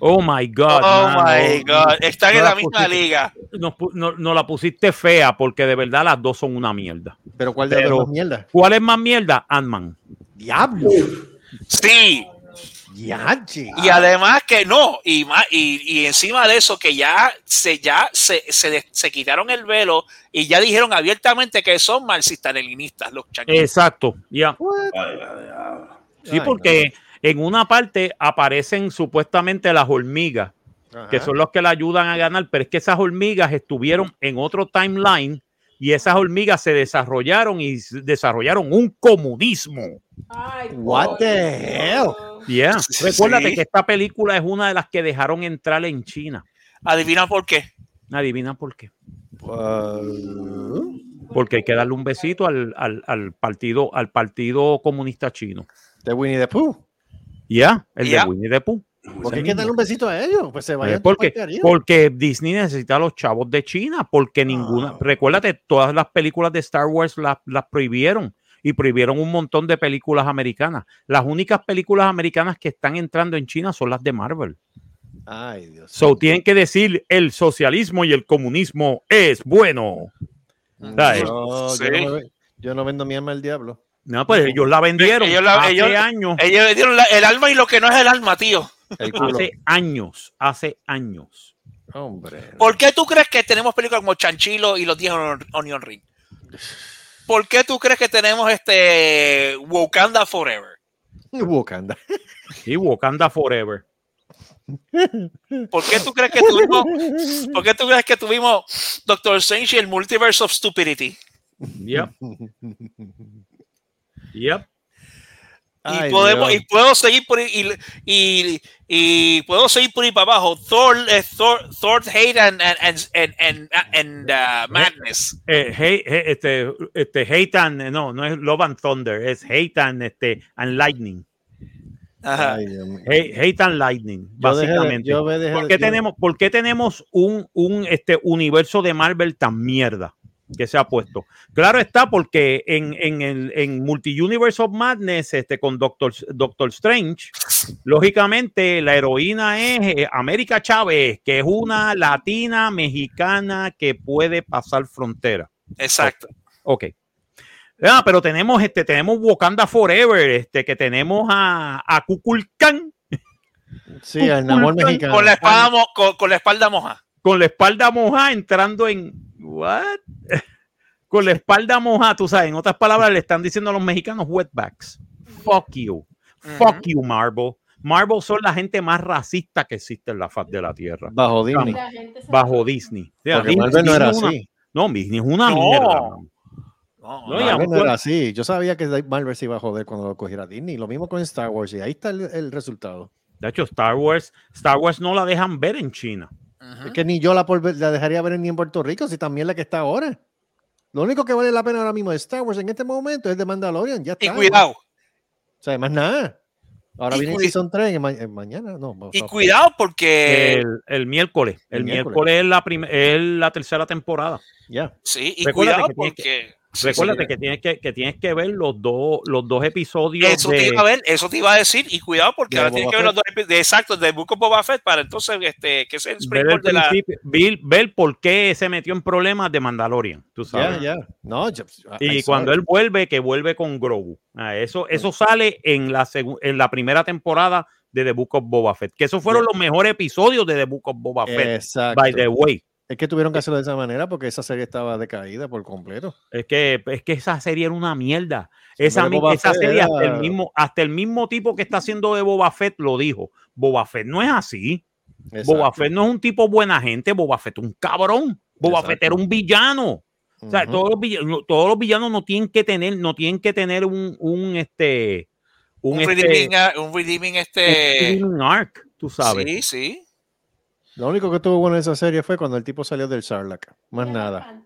Oh my God. Oh mano. my God. Están No en la la misma pusiste. liga. Nos No, no la pusiste fea porque de verdad las dos son una mierda. Pero ¿cuál de las dos mierda? ¿Cuál es más mierda? Ant-Man. Diablo. Sí. Y además que no, y, más, y, y encima de eso, que ya se ya se, se, se quitaron el velo y ya dijeron abiertamente que son marxistas-leninistas los changuitos. Exacto, ya. Sí, porque en una parte aparecen supuestamente las hormigas, Ajá. que son los que la ayudan a ganar, pero es que esas hormigas estuvieron en otro timeline y esas hormigas se desarrollaron y desarrollaron un comunismo. What the hell? Yeah. Sí. Recuérdate que esta película es una de las que dejaron entrar en China. Adivina por qué. Adivina por qué. Uh, Porque hay que darle un besito al, al- al partido, al partido comunista chino. de Winnie the Pooh. Ya, el de Winnie the Pooh. ¿Por qué hay que darle un besito a ellos? Pues se Eh, vayan porque, todos pa'l porque Disney necesita a los chavos de China, porque ninguna, Ah. recuérdate, todas las películas de Star Wars las, las prohibieron y prohibieron un montón de películas americanas. Las únicas películas americanas que están entrando en China son las de Marvel. Ay, Dios. So tienen que decir el socialismo y el comunismo es bueno. Sí. yo, no yo no vendo mi alma al diablo. No, pues ellos la vendieron Ellos la- hace ellos- años. Ellos le dieron la- el alma y lo que no es el alma, tío. El culo. Hace años, hace años. Hombre. ¿Por qué tú crees que tenemos películas como Chanchilo y los 10 Onion- Ring? ¿Por qué tú crees que tenemos este Wakanda Forever? Wakanda. Y Wakanda Forever. ¿Por qué tú crees que tuvimos, ¿por qué tú crees que tuvimos Doctor Strange y el Multiverse of Stupidity? Yep. Yep. Y Ay, podemos, Dios. y puedo seguir por ahí, y, y, y puedo seguir por ahí para abajo. Thor, eh, Thor, Thor Hate and, and, and, and, uh, Madness. Eh, hey- hey, este, este, hate and, no, no es Love and Thunder, es Hate and, este, and Lightning. Ajá. Ay. Hate, hate and Lightning, Yo dejé de- básicamente. yo dejé de- ¿Por, qué yo- tenemos, por qué tenemos un, un este, universo de Marvel tan mierda que se ha puesto? Claro está, porque en, en el en Multi-Universe of Madness, este, con Doctor, Doctor Strange, lógicamente la heroína es eh, América Chávez, que es una latina mexicana que puede pasar frontera. Exacto. Ok. Ah, pero tenemos este, tenemos Wakanda Forever, este, que tenemos a, a Kukulkan Sí, el Namor mexicano. Con la espada, con, con la espalda moja. con la espalda moja entrando en what? *laughs* con la espalda moja, tú sabes, en otras palabras le están diciendo a los mexicanos wetbacks. Fuck you. Fuck you, Marvel. Marvel son la gente más racista que existe en la faz de la tierra. Bajo Disney. Bajo Disney. O sea, Porque Disney- Marvel no era una- así. No, Disney es una No. mierda. No, No, Marvel no era así. Yo sabía que Marvel se iba a joder cuando lo cogiera Disney. Lo mismo con Star Wars. Y ahí está el, el resultado. De hecho, Star Wars, Star Wars no la dejan ver en China. Es que ni yo la, la dejaría ver ni en Puerto Rico, si también la que está ahora. Lo único que vale la pena ahora mismo de Star Wars en este momento es de Mandalorian. Ya está. Y cuidado, O sea, más nada. Ahora Y viene el Season 3 en ma- en mañana. No, y no, cuidado porque El, el miércoles. El, El miércoles. miércoles, es, la prim- es la tercera temporada. Ya. sí, y Recuérdate cuidado porque Recuérdate que tienes que, que tienes que ver los dos, los dos episodios eso te de, iba a ver, eso te iba a decir, y cuidado porque De ahora tienes Boba que ver los Fett. dos epi- de exacto de Book of Boba Fett para entonces este que es el ver, el springboard de la ver- ver por qué se metió en problemas de Mandalorian. Tú Ya, sabes. ya. No, ya- Y ahí cuando él vuelve, que vuelve con Grogu. Ah, eso, eso sale en la, en la primera temporada de The Book of Boba Fett. Que esos fueron Ya. los mejores episodios de The Book of Boba Fett. Exacto. By the way. Es que tuvieron que hacerlo de esa manera porque esa serie estaba decaída por completo. Es que, es que esa serie era una mierda. Esa, esa Fett serie, hasta el, mismo, hasta el mismo tipo que está haciendo de Boba Fett lo dijo. Boba Fett no es así. Exacto. Boba Fett no es un tipo buena gente. Boba Fett es un cabrón. Boba Fett era un villano. O sea, Ujú. todos, los villanos, todos los villanos no tienen que tener, no tienen que tener un, un este, un, un, este, redeeming, ah, un redeeming un este redeeming arc, tú sabes. sí, sí. Lo único que estuvo bueno en esa serie fue cuando el tipo salió del Sarlacc. Más nada.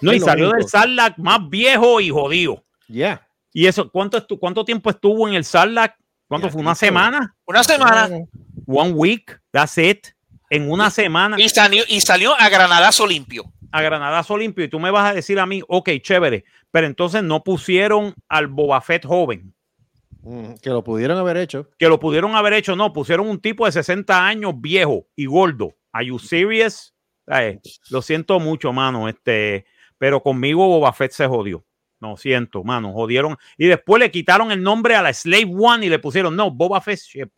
No, y salió del. Sarlacc más viejo y jodido. Ya. ¿Y eso cuánto, estu- cuánto tiempo estuvo en el Sarlacc? ¿Cuánto fue? ¿Una semana? Una semana One week, that's it. En una semana y salió y salió a granadazo limpio. a Granadazo limpio y tú me vas a decir a mí, ok, chévere, pero entonces no pusieron al Boba Fett joven, Que lo pudieron haber hecho. que lo pudieron haber hecho, no, pusieron un tipo de 60 años viejo y gordo. Are you serious? Ay, lo siento mucho, mano, este, pero conmigo Boba Fett se jodió. No siento, mano, jodieron. Y después le quitaron el nombre a la Slave One y le pusieron, no, Boba Fett Ship.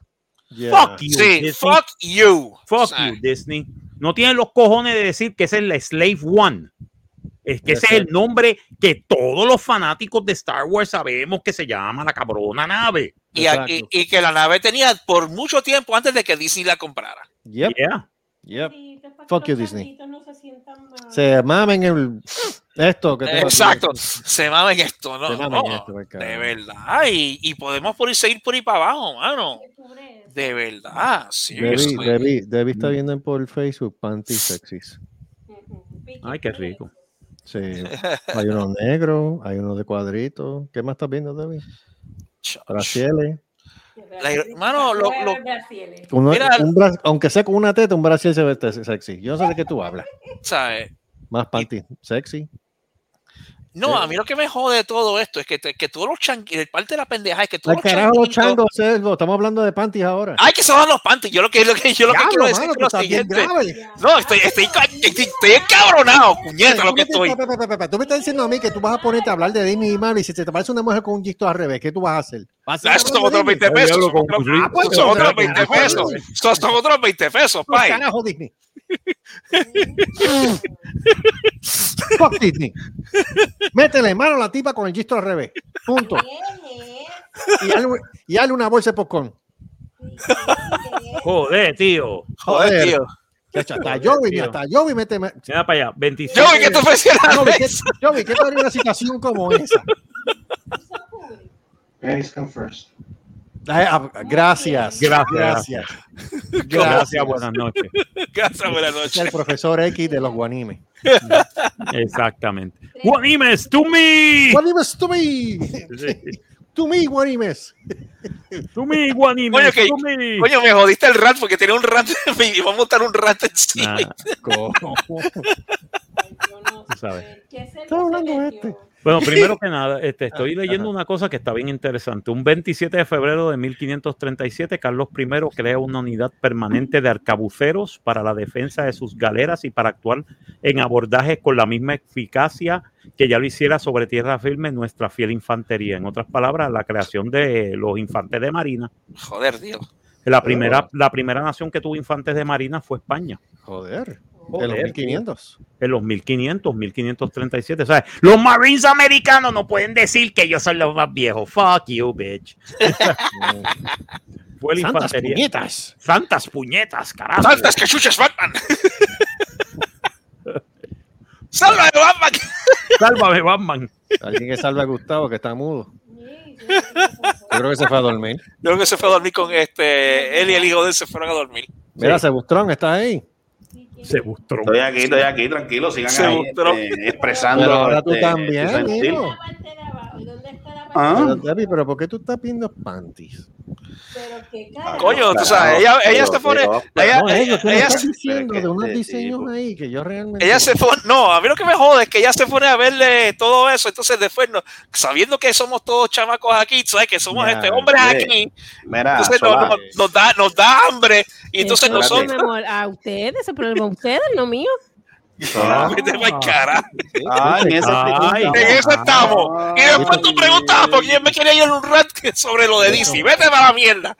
Fuck you. Sí, Disney. fuck you. Fuck O sea, you, Disney. No tienen los cojones de decir que es la Slave One. Es que ese es el nombre que todos los fanáticos de Star Wars sabemos que se llama la cabrona nave. Y, y- y que la nave tenía por mucho tiempo antes de que Disney la comprara. Yep. Yeah. Yep. Sí, Fuck you, Disney. no se. Se mamen el, Esto que Exacto, se mamen esto, ¿no? Se mamen No, esto, venga. de verdad. Y, y podemos por ir, seguir por ahí para abajo, mano. De verdad, Debbie. Debbie, Debbie está viendo por Facebook panty sexys. Ay, qué rico. Sí. *laughs* Hay unos negros, hay unos de cuadritos. ¿Qué más estás viendo, Debbie? Brasieles. La- mano, lo, lo- Uno- Mira, un bra- aunque sea con una teta, un brasier se ve te- sexy. Yo no sé de qué tú hablas. ¿sabes? Más panty sexy. No, a mí lo que me jode de todo esto es que, te- que todos los changuitos, parte de la pendeja es que todos los carajo los changos, Servo. Estamos hablando de panties ahora. Ay, que son los panties. Yo lo que, lo que, yo lo que quiero decir mano, es lo siguiente. No, estoy, estoy, estoy, estoy encabronado, puñeta, lo que Tú me- estoy. pe- pe- pe- Tú me estás diciendo a mí que tú vas a ponerte a hablar de Disney y Marvel y si se te parece una mujer con un gisto al revés, ¿qué tú vas a hacer? ¿Vas a Ah, Esos son otros 20 pesos. Son otros- Ah, pues, son otros entonces, 20 pues, pesos. Son otros 20 pesos, Pues, pay. carajo, Disney. Fuck Disney. Métele mano a la tipa con el gisto al revés. Punto. Y dale, y dale una bolsa de popcorn. Joder, tío. Joder, tío. Hasta Joey, hasta Joey mete. Mira para allá. 27. Joey, ¿qué te ofrecieron? Joey, ¿qué, Joey, ¿qué te haría una situación como esa? Guys, come first. Ah, Gracias. Gracias, Gracias. Gracias, buenas noches. Gracias, buenas Es noches. el profesor X de los guanimes. Exactamente. Guanimes, to me. Guanimes to me. Sí. To me, guanimes. To me, Guanimes, que- to me. Coño, me jodiste el rat porque tenía un rat y vamos a montar un rat encima. Ah, Co- tú sabes. Está hablando este. Bueno, primero que nada, este, estoy leyendo una cosa que está bien interesante. Un 27 de febrero de 1537, Carlos I crea una unidad permanente de arcabuceros para la defensa de sus galeras y para actuar en abordajes con la misma eficacia que ya lo hiciera sobre tierra firme nuestra fiel infantería. En otras palabras, la creación de los infantes de marina. Joder, tío. La primera, la primera nación que tuvo infantes de marina fue España. Joder. De Joder, los tío. 1500. En los 1500, 1537. ¿sabes? Los Marines americanos no pueden decir que ellos son los más viejos. Fuck you, bitch. *laughs* Fue la Santas infantería. puñetas. Santas puñetas, carajo. ¡Saltas que chuches Batman! *laughs* ¡Sálvame, Batman! Sálvame, Batman. Alguien que salve a Gustavo, que está mudo. Yo creo que se fue a dormir. Yo creo que se fue a dormir con este. Él y el hijo de él se fueron a dormir. Mira, Sebustrón, ¿está ahí? Se bustró. Estoy aquí, estoy aquí, tranquilo, sigan Se ahí mostró. este, expresando. Pero ahora tú este, también. Ah. Pero, Debbie, pero ¿por qué tú estás viendo panties? Coño, tú sabes, ella, ella se pone. Ella, no, ella, estás se- diciendo de unos diseños tipo. ahí que yo realmente... ella se pone. No, a mí lo que me jode es que ella se pone a verle todo eso. Entonces, después, no- sabiendo que somos todos chamacos aquí, sabes que somos Ya, este hombres mire, aquí. Mira, Entonces, no- no- nos, da, nos da hambre. Y entonces nosotros. a ustedes, ese problema a ustedes, no mío. Solá. Vete pa'l cara. Ah, en Ay, En eso estamos. Y después tú preguntabas por quién me quería ir un rat sobre lo de DC. Vete para la mierda.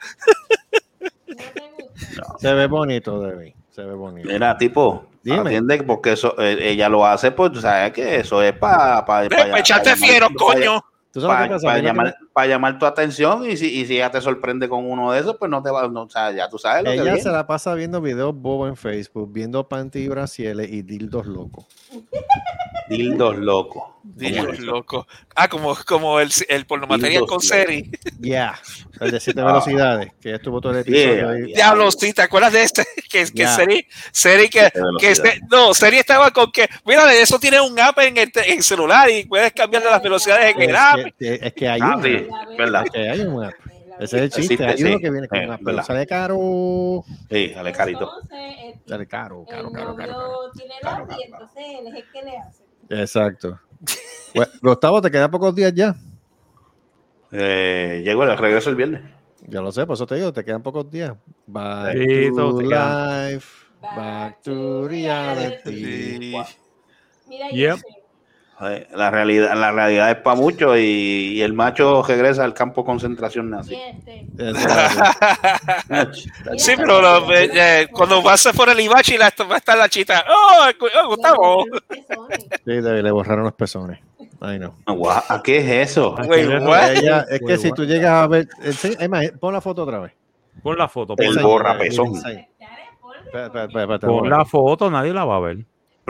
Se ve bonito, Debbie. Se ve bonito. Mira, tipo, Dime. atiende porque eso, eh, ella lo hace, pues tú sabes que eso es para pa, pa' echarte fiero, coño. ¿Tú sabes qué Para llamar, pa llamar tu atención y si, y si ella te sorprende con uno de esos, pues no te va, no, o sea, ya tú sabes lo Ella se la pasa viendo videos bobos en Facebook, viendo panty y brasieles y dildos locos. Dildos locos. Dios, loco. Ah, como, como el, el pornomaterial con serie. *laughs* Ya, el de siete Ah. velocidades, que estuvo todo el episodio. Diablo, sí, ¿te acuerdas de este? *laughs* Que, que serie, serie que, que este- no, serie estaba con que, mira, de eso tiene un app en el, te- en el celular y puedes cambiar las velocidades en Es el app. que, es que hay Ah, un sí, app. verdad. Es que hay un app. Ese es el chiste. Existe, hay uno sí. que viene con Eh, un app, pero sale caro. Sí, dale carito. Sale caro, caro, caro, caro. caro. tiene Claro, y entonces él es el que le hace. Exacto. Bueno, Gustavo, te quedan pocos días ya. Eh, llego, regreso el viernes. Ya lo sé, por eso te digo, te quedan pocos días. Back Sí, to life, back to reality. Mira, Yep. La realidad, la realidad es para muchos y, y el macho regresa al campo de concentración nazi. Este. *laughs* Sí, pero lo- eh, eh, cuando vas por el Ibachi la, va a estar la chita. ¡Oh, oh, Gustavo! Sí, le, le borraron los pezones. Ay, no. Guau, ¿a ¿Qué es eso? Wait, what? Ella- es que si tú llegas a ver. Emma, pon la foto otra vez. Pon la foto. El Pon, espera, espera, espera, pon la foto, nadie la va a ver.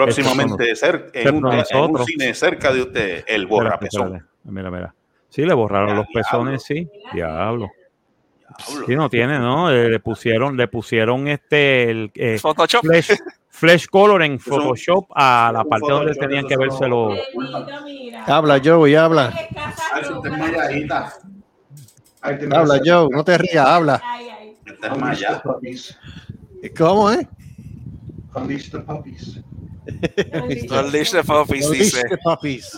Próximamente cer- en, un, en cine cerca de usted, el borrapezón. Mira, mira. Sí, le borraron los pezones, sí. Diablo. Sí, no tiene, ¿no? Le pusieron, le pusieron este el eh, Photoshop. flash, flash color en Photoshop a la parte donde tenían que verse los. Habla, Joe, y habla. Habla, Joe, no te rías, habla. ¿Cómo, eh? Unleash the puppies. Unleash the puppies, Unleash dice. the puppies.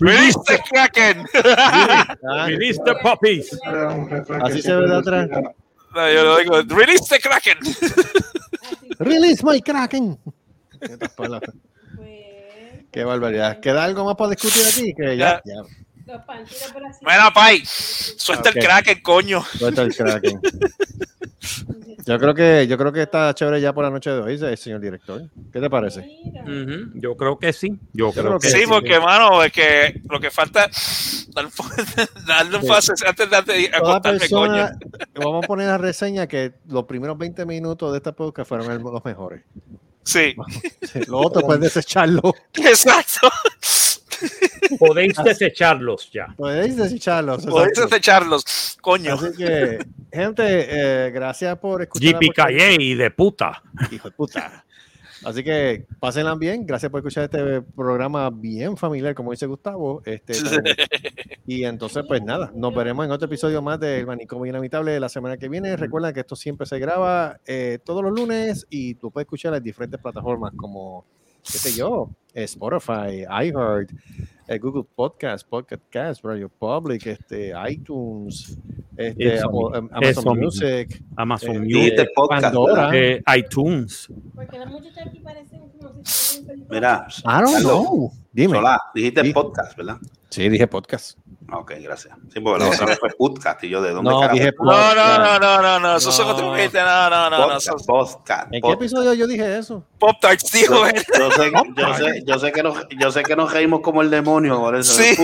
Release the Kraken. *laughs* Release the puppies. Así se ve de atrás. No, yo lo digo, release the Kraken. *laughs* Release my Kraken. Qué barbaridad. ¿Queda algo más para discutir aquí? Que ya, ya. Mira, Pai, suelta el Kraken, coño. Suelta el Kraken. *laughs* Yo creo que yo creo que está chévere ya por la noche de hoy, señor director. ¿Qué te parece? Yo creo que sí. Yo creo creo que que Sí, porque, mano, es que lo que falta *laughs* darle un Sí. paso antes de acostarme, persona, coño. vamos a poner la reseña que los primeros 20 minutos de esta podcast fueron los mejores. Sí, Sí, *laughs* Lo otro puedes desecharlo. exacto. Podéis desecharlos ya. Puedes desecharlos. Podéis desecharlos, coño. Así que, gente, eh, gracias por escuchar. la JP Calle y de puta. Hijo de puta. Así que pásenla bien. Gracias por escuchar este programa bien familiar, como dice Gustavo. Este, y entonces, pues nada, nos veremos en otro episodio más del Manicomio Inamitable la semana que viene. Recuerda que esto siempre se graba eh, todos los lunes y tú puedes escuchar en diferentes plataformas como, qué sé yo, Spotify, iHeart, Google Podcast, Podcast Cast, Radio Public, este, iTunes, este, Eso. Amazon Eso. Music, Amazon eh, Music, Dijiste podcast, Pandora. eh, iTunes. Porque las muchachas aquí parecen como si estuvieran Mira, I don't Carlos, know. Dime. Solá, dijiste Sí. podcast, ¿verdad? Sí, dije podcast. Ok, gracias. Sí, porque la otra vez fue podcast y yo de dónde No, dije No, no, no, no, no, no. Eso son No. otros gente. No, no, no, no. podcast, podcast, ¿En qué podcast. episodio yo dije eso? Pop Tarts, Yo, yo sé, yo, sé, yo, sé que nos, yo sé que nos reímos como el demonio por eso. Sí.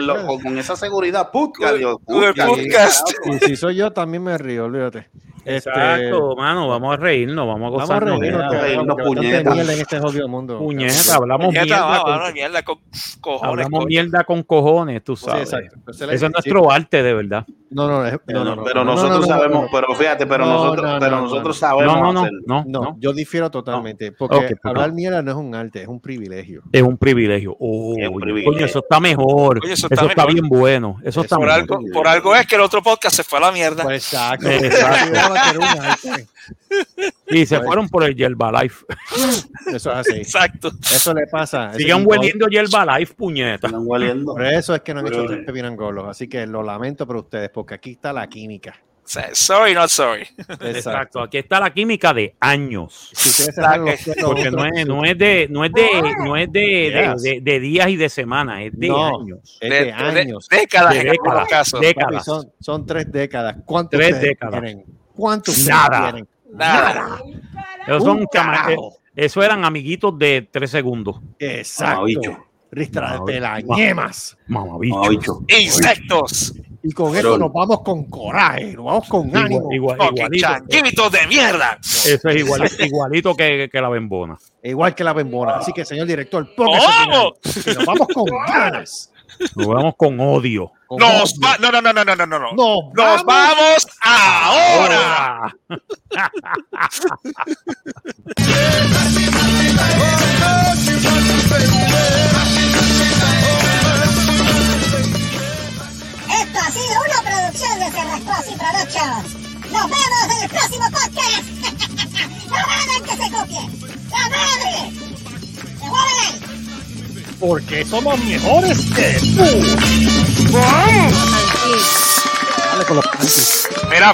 Lo- con, esa seguridad, podcast, digo, Con el podcast, podcast. Y si soy yo, también me río, olvídate. Este, Exacto, mano. Vamos a reírnos, vamos a Vamos a gozarnos. reírnos, Vamos a reírnos, que bastante puñeta. mierda en este jodido mundo. Puñeta, hablamos Puñeta, mierda. va, con- mierda con cojones. Hablamos coño. mierda con cojones, tú Sí, sabes. Ese es sí. nuestro arte, de verdad. No, no, no, no, no, pero no, no, nosotros no, no, sabemos, no. pero fíjate, pero No, nosotros, no, pero no, nosotros no. sabemos No, no, no, no, yo difiero totalmente. Porque hablar no. mierda no es un arte, es un privilegio. Es un privilegio. Oh, Es un oye, privilegio. Coño, eso está mejor. Eso eso está, bien bueno. Eso está Por mejor. algo, por algo es que el otro podcast se fue a la mierda. Pues exacto. Exacto. *laughs* *laughs* Y se fueron por el Yerba Life. *laughs* Eso es así. Exacto. Eso le pasa. Sigan hueliendo Yerba Life, puñeta. Hueliendo. Por eso es que no han hecho tres pepinangolos. Así que lo lamento por ustedes, porque aquí está la química. Sorry, not sorry. Exacto. Aquí está la química de años. Si Porque no es, no es de, no es de, no es de, de, Yes. de- de días y de semanas, es de No. años. es De, de de- años. décadas De en algunos décadas. casos. De- Papi, décadas. son, son tres décadas. ¿Cuántos Tres décadas. quieren? ¿Cuántos Nada. quieren? Nada. Esos Un son eh, Eso eran amiguitos de tres segundos. Exacto. Mamabicho. Ristra de la Mamabicho. ñemas. Mamabicho. Insectos. Y con Pero- esto nos vamos con coraje, nos vamos con ánimo. Igual, igualito. de mierda. Eso es igual, igualito que, que la bembona. Igual que la bembona. Así que, señor director, nos vamos con ganas. Nos vemos con odio. Con Nos odio. va- no, no, no, no, no, no, no. Nos Nos vamos ahora. Esto ha sido una producción de Cerrascos y Productions. Nos vemos en el próximo podcast. *laughs* ¡La madre que se copie! ¡La madre! ¡Devuélvele! Porque somos mejores que tú. Dale con los panties. Mira,